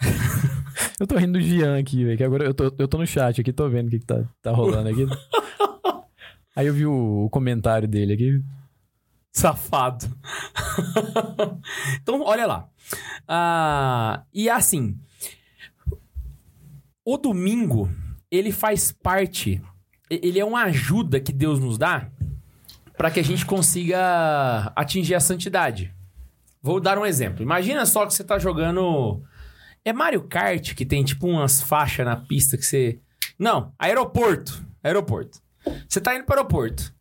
Eu tô rindo do Gian aqui, velho, que agora eu tô, eu tô no chat aqui, tô vendo o que, que tá, tá rolando aqui. Aí eu vi o, o comentário dele aqui. Safado. então, olha lá. Ah, e assim, o domingo, ele faz parte, ele é uma ajuda que Deus nos dá para que a gente consiga atingir a santidade. Vou dar um exemplo. Imagina só que você tá jogando. É Mario Kart que tem tipo umas faixas na pista que você. Não, aeroporto. Aeroporto. Você tá indo pro aeroporto.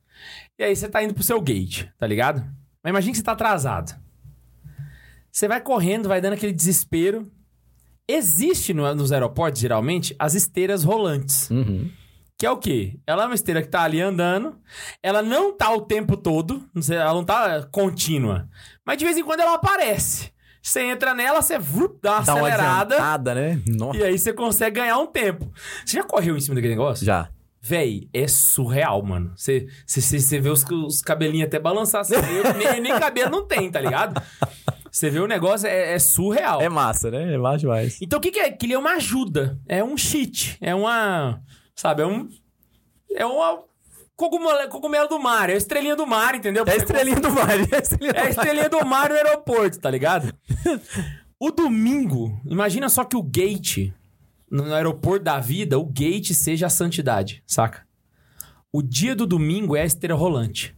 E aí você tá indo pro seu gate, tá ligado? Mas imagina que você tá atrasado. Você vai correndo, vai dando aquele desespero. Existe no- nos aeroportos, geralmente, as esteiras rolantes. Uhum. Que é o quê? Ela é uma esteira que tá ali andando. Ela não tá o tempo todo. não sei, Ela não tá contínua. Mas de vez em quando ela aparece. Você entra nela, você vup, dá uma Dá uma acelerada. adiantada, né? Nossa. E aí você consegue ganhar um tempo. Você já correu em cima daquele negócio? Já. Véi, é surreal, mano. Você, vê os, os cabelinhos até balançar. Você vê, nem, nem cabelo não tem, tá ligado? Você vê o negócio, é, é surreal. É massa, né? É massa demais. Então o que, que é? Que ele é uma ajuda. É um cheat. É uma. Sabe? É um. É uma. Cogumelo, cogumelo do mar. É a estrelinha do mar, entendeu? É a estrelinha do mar. É a estrelinha é a estrelinha do mar no aeroporto, tá ligado? O domingo, imagina só que o gate, no aeroporto da vida, o gate seja a santidade, saca? O dia do domingo é a esteira rolante.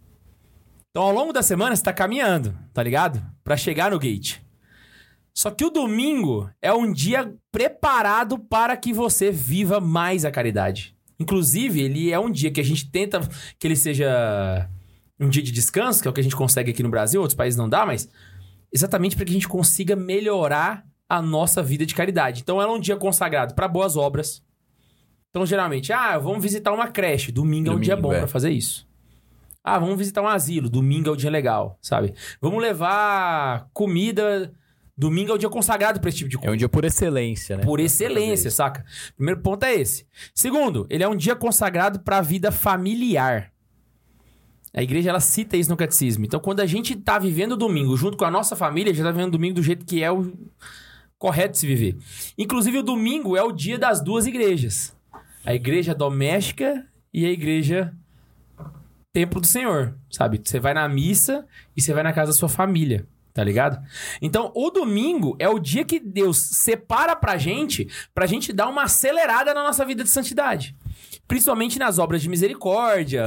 Então, ao longo da semana, você tá caminhando, tá ligado? Pra chegar no gate. Só que o domingo é um dia preparado para que você viva mais a caridade. Inclusive, ele é um dia que a gente tenta que ele seja um dia de descanso, que é o que a gente consegue aqui no Brasil, outros países não dá, mas exatamente para que a gente consiga melhorar a nossa vida de caridade. Então, ela é um dia consagrado para boas obras. Então, geralmente, ah, vamos visitar uma creche, domingo, é um dia Domingo, bom é. para fazer isso. Ah, vamos visitar um asilo, domingo é o dia legal, sabe? Vamos levar comida, domingo é o dia consagrado para esse tipo de coisa. É um dia por excelência, né? Por excelência, saca? Primeiro ponto é esse. Segundo, ele é um dia consagrado para a vida familiar. A igreja ela cita isso no catecismo. Então, quando a gente tá vivendo o domingo junto com a nossa família, já tá vivendo o domingo do jeito que é o correto de se viver. Inclusive, o domingo é o dia das duas igrejas: a igreja doméstica e a igreja templo do Senhor, sabe? Você vai na missa e você vai na casa da sua família, tá ligado? Então, o domingo é o dia que Deus separa pra gente, pra gente dar uma acelerada na nossa vida de santidade. Principalmente nas obras de misericórdia,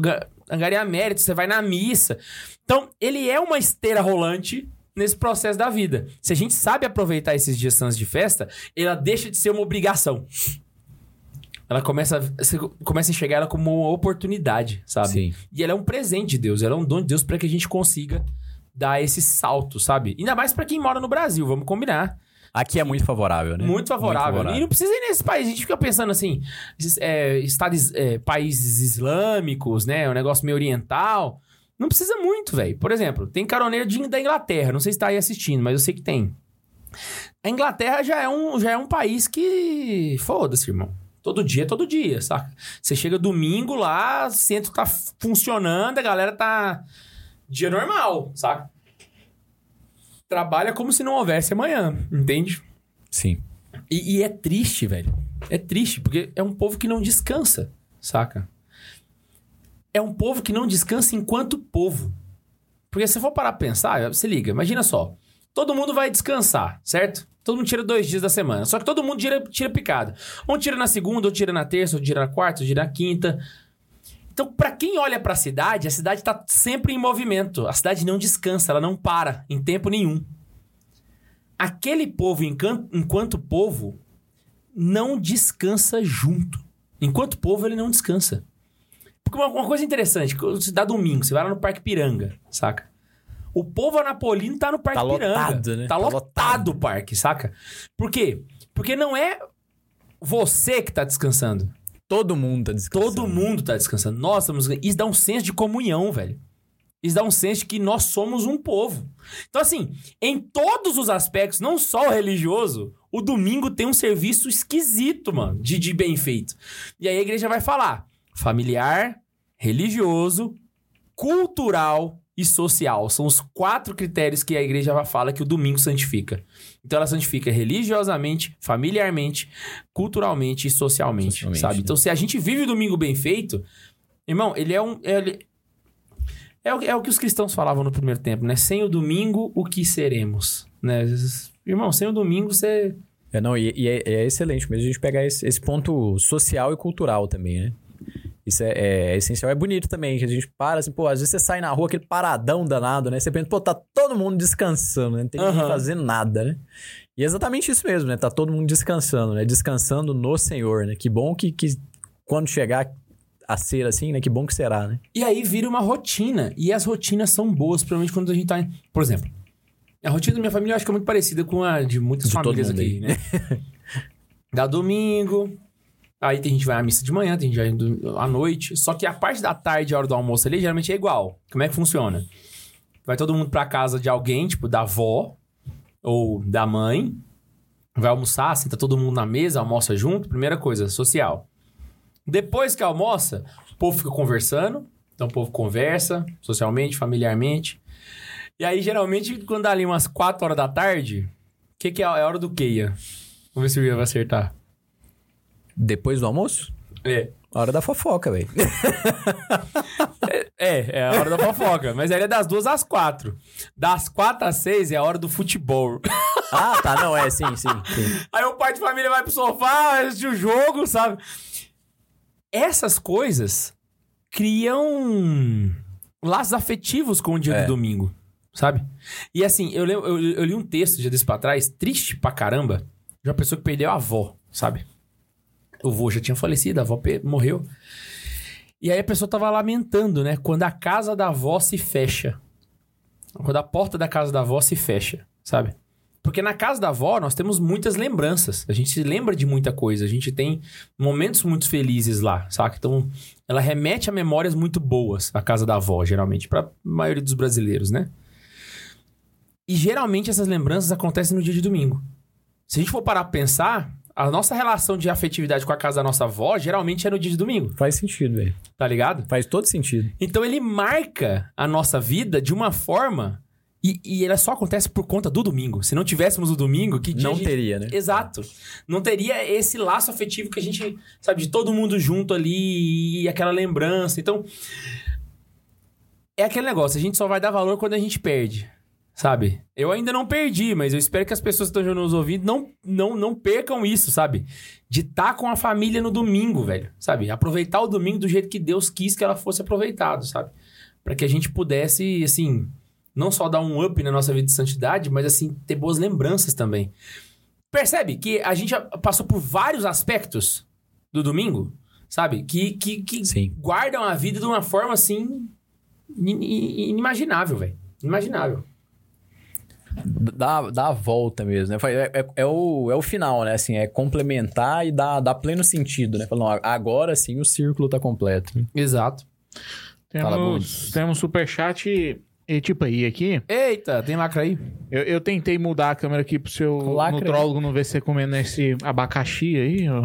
ga- angariar mérito, você vai na missa. Então, ele é uma esteira rolante nesse processo da vida. Se a gente sabe aproveitar esses dias santos de festa, ela deixa de ser uma obrigação. Ela começa, a- você começa a enxergar ela como uma oportunidade, sabe? Sim. E ela é um presente de Deus, ela é um dom de Deus para que a gente consiga dar esse salto, sabe? Ainda mais para quem mora no Brasil, vamos combinar. Aqui é muito favorável, né? Muito favorável. E não precisa ir nesse país. A gente fica pensando assim, é, estados, é, países islâmicos, né? Um negócio meio oriental. Não precisa muito, velho. Por exemplo, tem caroneiro de- da Inglaterra. Não sei se tá aí assistindo, mas eu sei que tem. A Inglaterra já é um, já é um país que. Foda-se, irmão. Todo dia é todo dia, saca? Você chega domingo lá, o centro tá funcionando, a galera tá. Dia normal, saca? Trabalha como se não houvesse amanhã, entende? Sim. E, e é triste, velho. É triste, porque é um povo que não descansa, saca? É um povo que não descansa enquanto povo. Porque se for parar pra pensar, se liga, imagina só. Todo mundo vai descansar, certo? Todo mundo tira dois dias da semana. Só que todo mundo tira, tira picada. Um tira na segunda, outro tira na terça, outro tira na quarta, outro tira na quinta. Então, pra quem olha pra cidade, a cidade tá sempre em movimento. A cidade não descansa, ela não para em tempo nenhum. Aquele povo, enquanto povo, não descansa junto. Enquanto povo, ele não descansa. Porque uma, uma coisa interessante, você dá domingo, você vai lá no Parque Piranga, saca? O povo anapolino tá no Parque Tá Piranga. lotado, né? Tá, Tá lotado, lotado. o parque, saca? Por quê? Porque não é você que tá descansando. Todo mundo tá descansando. Todo mundo tá descansando. Nós estamos. Isso dá um senso de comunhão, velho. Isso dá um senso de que nós somos um povo. Então, assim, em todos os aspectos, não só o religioso, o domingo tem um serviço esquisito, mano, de, de bem feito. E aí a igreja vai falar: familiar, religioso, cultural e social. São os quatro critérios que a igreja fala que o domingo santifica. Então ela santifica religiosamente, familiarmente, culturalmente e socialmente, Socialmente, sabe? né? Então se a gente vive o domingo bem feito, Irmão, ele é um. Ele... É, o, é o que os cristãos falavam no primeiro tempo, né? Sem o domingo, o que seremos? Né? Irmão, sem o domingo, você. É, não, e, e é, é excelente mesmo a gente pegar esse, esse ponto social e cultural também, né? Isso é, é essencial. É bonito também, que a gente para assim, pô, às vezes você sai na rua, aquele paradão danado, né? Você pensa, pô, tá todo mundo descansando, né? Não tem ninguém Aham. fazendo nada, né? E é exatamente isso mesmo, né? Tá todo mundo descansando, né? Descansando no Senhor, né? Que bom que, que quando chegar a ser assim, né? Que bom que será, né? E aí vira uma rotina. E as rotinas são boas, principalmente quando a gente tá. em- Por exemplo, a rotina da minha família eu acho que é muito parecida com a de muitas De famílias aqui, aí. né? Dá domingo. Aí tem gente vai à missa de manhã, tem gente vai à noite. Só que a parte da tarde, a hora do almoço ali, geralmente é igual. Como é que funciona? Vai todo mundo pra casa de alguém, tipo da avó ou da mãe. Vai almoçar, senta todo mundo na mesa, almoça junto. Primeira coisa, social. Depois que almoça, o povo fica conversando. Então o povo conversa socialmente, familiarmente. E aí, geralmente, quando dá ali umas 4 horas da tarde, o que, que é? É a hora do queia. Vamos ver se o Ian vai acertar. Depois do almoço, É. hora da fofoca, velho. É, é a hora da fofoca. Mas aí é das duas às quatro. Das quatro às seis é a hora do futebol. ah, tá, não, é, sim, sim, sim. Aí o pai de família vai pro sofá, vai assistir o jogo, sabe? Essas coisas criam laços afetivos com o dia É. do domingo, sabe? E assim, eu, eu, eu li um texto já desse pra trás, triste pra caramba, de uma pessoa que perdeu a avó, sabe? O avô já tinha falecido, a avó morreu. E aí a pessoa tava lamentando, né? Quando a casa da avó se fecha. Quando a porta da casa da avó se fecha, sabe? Porque na casa da avó nós temos muitas lembranças. A gente se lembra de muita coisa. A gente tem momentos muito felizes lá, saca? Então, ela remete a memórias muito boas, a casa da avó, geralmente, pra maioria dos brasileiros, né? E geralmente essas lembranças acontecem no dia de domingo. Se a gente for parar pra pensar, a nossa relação de afetividade com a casa da nossa avó geralmente é no dia de domingo, Faz sentido, velho. tá ligado? Faz todo sentido. Então ele marca a nossa vida de uma forma e, e ela só acontece por conta do domingo. Se não tivéssemos o domingo, que dia Não gente- teria, né? Exato. Não teria esse laço afetivo que a gente, sabe, de todo mundo junto ali e aquela lembrança. Então, é aquele negócio, a gente só vai dar valor quando a gente perde. Sabe? Eu ainda não perdi, mas eu espero que as pessoas que estão nos ouvindo não, não, não percam isso, sabe? De estar com a família no domingo, velho. Sabe? Aproveitar o domingo do jeito que Deus quis que ela fosse aproveitado, sabe? Para que a gente pudesse, assim, não só dar um up na nossa vida de santidade, mas, assim, ter boas lembranças também. Percebe que a gente passou por vários aspectos do domingo, sabe? Que, que, que Sim. guardam a vida de uma forma, assim, in- in- inimaginável, velho. Inimaginável. Dá, dá a volta mesmo, né? É, é- é o, é o final, né? Assim, é complementar e dar, dar pleno sentido, né? Falar, não, agora sim o círculo tá completo. Exato. Fala, Temos, temos superchat e tipo aí aqui. Eita, tem lacra aí? Eu, eu tentei mudar a câmera aqui pro seu nutrólogo não ver você comendo esse abacaxi aí, ó.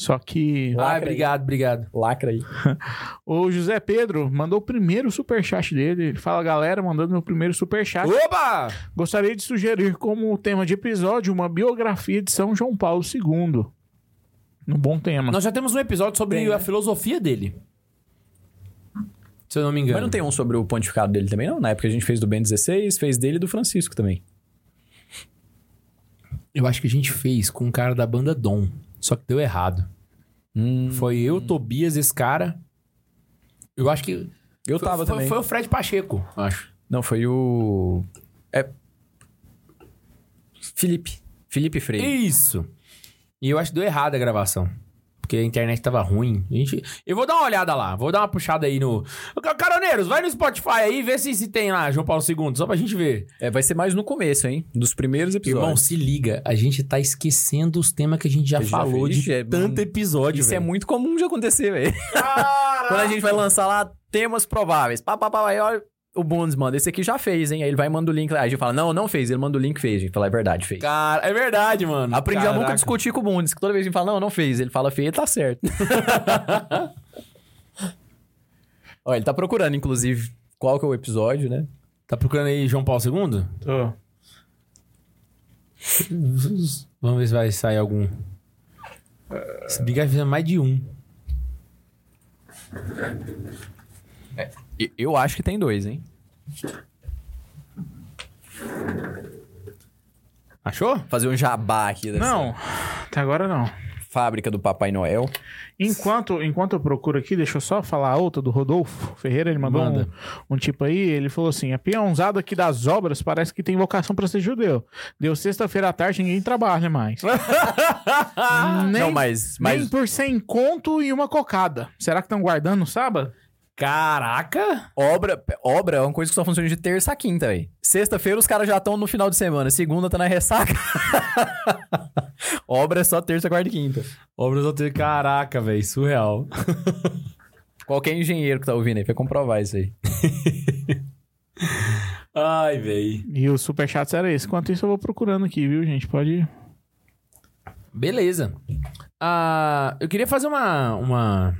Só que Ah, Lacra aí. obrigado, obrigado. Lacra aí. o José Pedro mandou o primeiro superchat dele. Ele fala, galera, mandando meu primeiro superchat. Opa! Gostaria de sugerir como tema de episódio uma biografia de São João Paulo II. Um bom tema. Nós já temos um episódio sobre Tem, né? a filosofia dele. Se eu não me engano. Mas não tem um sobre o pontificado dele também, não? Na época a gente fez do Ben 16, fez dele e do Francisco também. Eu acho que a gente fez com um cara da banda Dom. Só que deu errado. Hum, Foi eu, Tobias, esse cara. Eu acho que. eu foi, tava foi, também. Foi o Fred Pacheco, acho. Não, foi o. É. Felipe. Felipe Freire. Isso. E eu acho que deu errado a gravação. Porque a internet tava ruim. A gente... Eu vou dar uma olhada lá. Vou dar uma puxada aí no. Ca- Caroneiros, vai no Spotify aí vê se, se tem lá João Paulo II, só pra gente ver. É, vai ser mais no começo, hein? Dos primeiros episódios. Irmão, se liga. A gente tá esquecendo os temas que a gente já A gente já falou fez, de é, tanto episódio, Isso é velho. muito comum de acontecer, velho. Quando a gente vai lançar lá temas prováveis. Pá, pá, pá, aí olha, o Bundes manda, esse aqui já fez, hein? Aí ele vai e manda o link lá. Aí a gente fala, não, não fez. Ele manda o link fez. A gente fala, é verdade, fez. Cara, é verdade, mano. Aprendi a Caraca. nunca discutir com o Bundes, que toda vez que a gente fala, não, não fez. Ele fala, fez, tá certo. Ó, ele tá procurando, inclusive, qual que é o episódio, né? Tá procurando aí João Paulo II? Tô. Vamos ver se vai sair algum. Se brigar, vai fazer mais de um. Eu acho que tem dois, hein? Achou? Fazer um jabá aqui dessa Não, até agora não. fábrica do Papai Noel. Enquanto, enquanto eu procuro aqui, deixa eu só falar a outra do Rodolfo Ferreira. Ele mandou Manda. um, um tipo aí. Ele falou assim: a peãozada aqui das obras parece que tem vocação pra ser judeu. Deu sexta-feira à tarde, ninguém trabalha mais. nem, Não, mas- nem mas- por 100 conto e uma cocada. Será que estão guardando no sábado? Caraca! Obra, obra é uma coisa que só funciona de terça a quinta, velho. Sexta-feira os caras já estão no final de semana. Segunda tá na ressaca. obra é só terça, quarta e quinta. Obras ao ter. Caraca, velho. Surreal. Qualquer engenheiro que tá ouvindo aí vai comprovar isso aí. Ai, velho. E o superchat era esse. Enquanto isso, eu vou procurando aqui, viu, gente? Pode. Beleza. Ah, eu queria fazer uma, uma,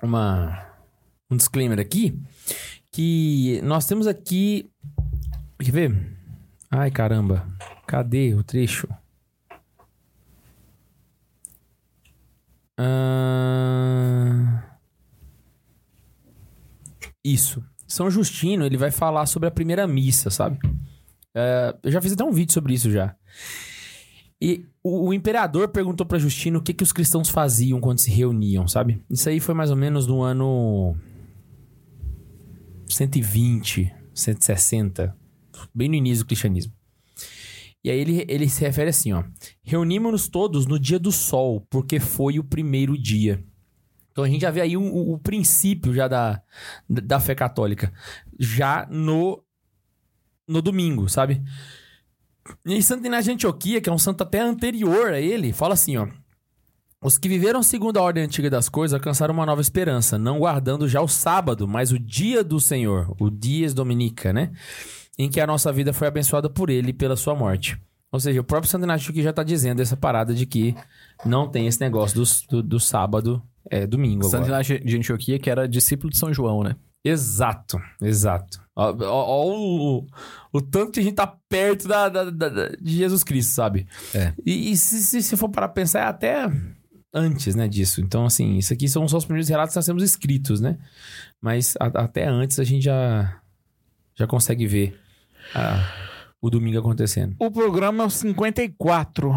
uma, um disclaimer aqui, que nós temos aqui, quer ver? Ai, caramba. Cadê o trecho? Ah, Isso. São Justino, ele vai falar sobre a primeira missa, sabe? É, eu já fiz até um vídeo sobre isso já. E o, o imperador perguntou pra Justino o que, que os cristãos faziam quando se reuniam, sabe? Isso aí foi mais ou menos no ano 120, 160, bem no início do cristianismo. E aí ele, ele se refere assim, ó. Reunimos-nos todos no dia do sol, porque foi o primeiro dia. Então a gente já vê aí o, o- princípio já da, da fé católica. Já no, no domingo, sabe? E Santo Inácio de Antioquia, que é um santo até anterior a ele, fala assim, ó. Os que viveram segundo a ordem antiga das coisas alcançaram uma nova esperança, não guardando já o sábado, mas o dia do Senhor, o dias dominica, né? Em que a nossa vida foi abençoada por ele e pela sua morte. Ou seja, o próprio Santo Inácio Antioquia já tá dizendo essa parada de que não tem esse negócio do, do, do sábado, é domingo agora. Santo Inácio de Antioquia, que era discípulo de São João, né? Exato, exato. Ó, ó- ó o, o tanto que a gente tá perto da, da- da- da- de Jesus Cristo, sabe? É. E, e se, se, se for para pensar, é até antes, né, disso. Então, assim, isso aqui são só os primeiros relatos que nós temos escritos, né? Mas a- até antes a gente já, já consegue ver ah, o domingo acontecendo. O programa é o 54.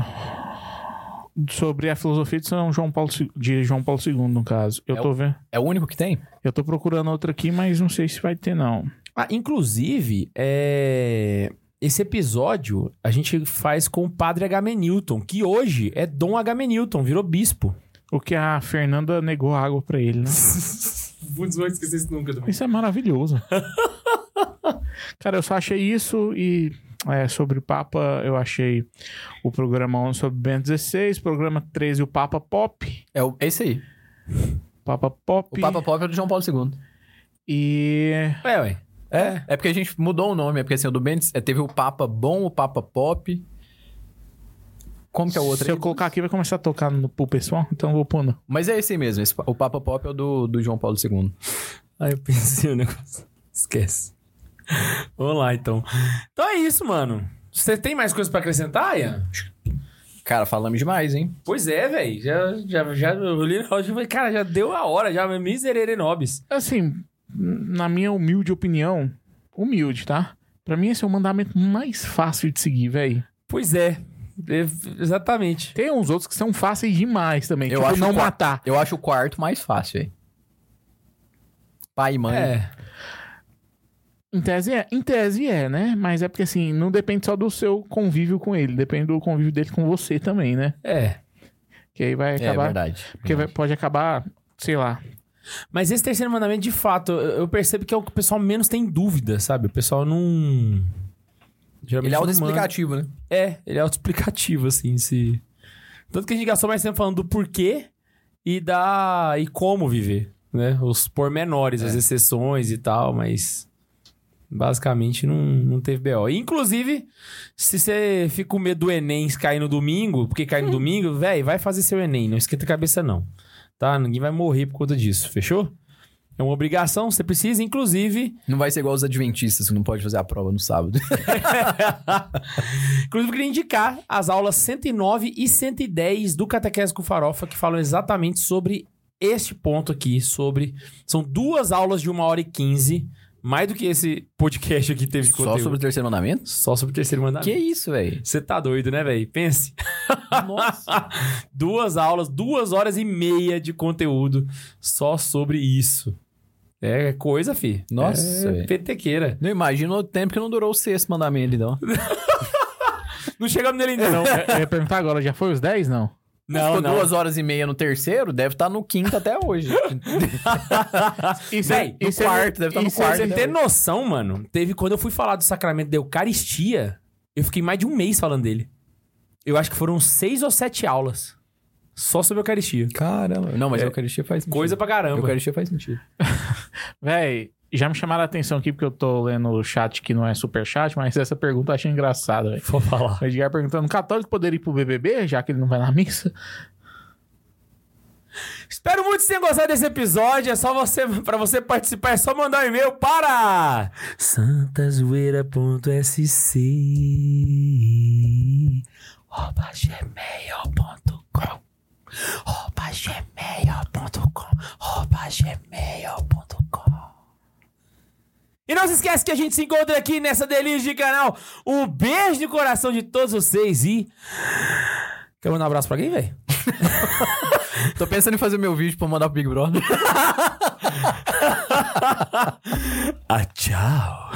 Sobre a filosofia de São João Paulo II- de João Paulo II, no caso. Eu É tô vendo. É o único que tem? Eu tô procurando outra aqui, mas não sei se vai ter, não. Ah, inclusive, é, esse episódio a gente faz com o padre Agamenilton, que hoje é Dom Agamenilton, virou bispo. O que a Fernanda negou água pra ele, né? Putz, não esquecer isso nunca também. Isso é maravilhoso. Cara, eu só achei isso e é, sobre o Papa, eu achei o programa 11 sobre Bento XVI, programa 13 o Papa Pop, É, o, é esse aí. Papa Pop O Papa Pop é do João Paulo II. e É, ué. É, é porque a gente mudou o nome. É porque assim, o do Bentes é, teve o Papa Bom, o Papa Pop. Como que é o outro se aí? eu colocar aqui vai começar a tocar no pro pessoal, então eu vou pôr no. Mas é esse aí mesmo. esse o Papa Pop é o do, do João Paulo II. Aí eu pensei o negócio. Esquece. Vamos lá, então. Então é isso, mano. Você tem mais coisas pra acrescentar, Ian? Cara, falamos demais, hein? Pois é, velho. Já, já, já, eu li no relógio e falei, cara, já deu a hora, já. Miserere nobis. Assim, na minha humilde opinião, humilde, tá? Pra mim esse é o mandamento mais fácil de seguir, velho. Pois é. É, Exatamente. Tem uns outros que são fáceis demais também, Eu tipo acho não matar. Eu acho o quarto mais fácil. Pai e mãe. É. Em tese é, em tese é, né? Mas é porque assim, não depende só do seu convívio com ele, depende do convívio dele com você também, né? É. Que aí vai É, acabar. verdade. porque vai- pode acabar, sei lá. Mas esse terceiro mandamento, de fato, eu percebo que é o que o pessoal menos tem dúvida, sabe? O pessoal não. Geralmente Ele é autoexplicativo, né? É, ele é autoexplicativo, assim, se. Tanto que a gente gastou mais tempo falando do porquê e da. e como viver, né? Os pormenores, as exceções e tal, mas. Basicamente não, não teve BO. E, Inclusive, se você fica com medo do Enem cair no domingo, porque cai no domingo, velho, vai fazer seu Enem, não esquenta a cabeça, não. Tá? Ninguém vai morrer por conta disso, fechou? É uma obrigação, você precisa, inclusive. Não vai ser igual os adventistas que não pode fazer a prova no sábado. Inclusive, eu queria indicar as aulas 109 e 110 do Catequese com Farofa, que falam exatamente sobre este ponto aqui sobre. São duas aulas de uma hora e quinze. Mais do que esse podcast aqui teve de Só conteúdo. sobre o terceiro mandamento? Só sobre o terceiro mandamento. Que isso, velho? Você tá doido, né, velho? Pense. Nossa. duas aulas, duas horas e meia de conteúdo só sobre isso. É coisa, fi. Nossa, É petequeira. Não imagino o tempo que não durou o sexto mandamento, então. Não chegamos nele ainda, não. Eu ia perguntar agora, já foi os 10? Não. Não, Ficou não. duas horas e meia no terceiro, deve estar no quinto até hoje. E Véi, no você- quarto, deve estar no e quarto. Você tem noção, mano? Teve quando eu fui falar do sacramento da Eucaristia, eu fiquei mais de um mês falando dele. Eu acho que foram seis ou sete aulas. Só sobre a Eucaristia. Caramba. Não, mas É. a Eucaristia faz sentido. Coisa pra A caramba. Eucaristia faz sentido. Véi, já me chamaram a atenção aqui porque eu tô lendo o chat que não é super chat, mas essa pergunta eu achei engraçada, velho. Vou falar. O Edgar perguntando: católico poderia ir pro BBB, já que ele não vai na missa? Espero muito que você tenha gostado desse episódio. É só você, para você participar, é só mandar um e-mail para santazoeira.sc gmail.com gmail.com gmail.com E não se esquece que a gente se encontra aqui nessa delícia de canal. Um beijo de coração de todos vocês e... Quer mandar um abraço pra alguém, velho? Tô pensando em fazer meu vídeo pra mandar pro Big Brother. Ah, tchau.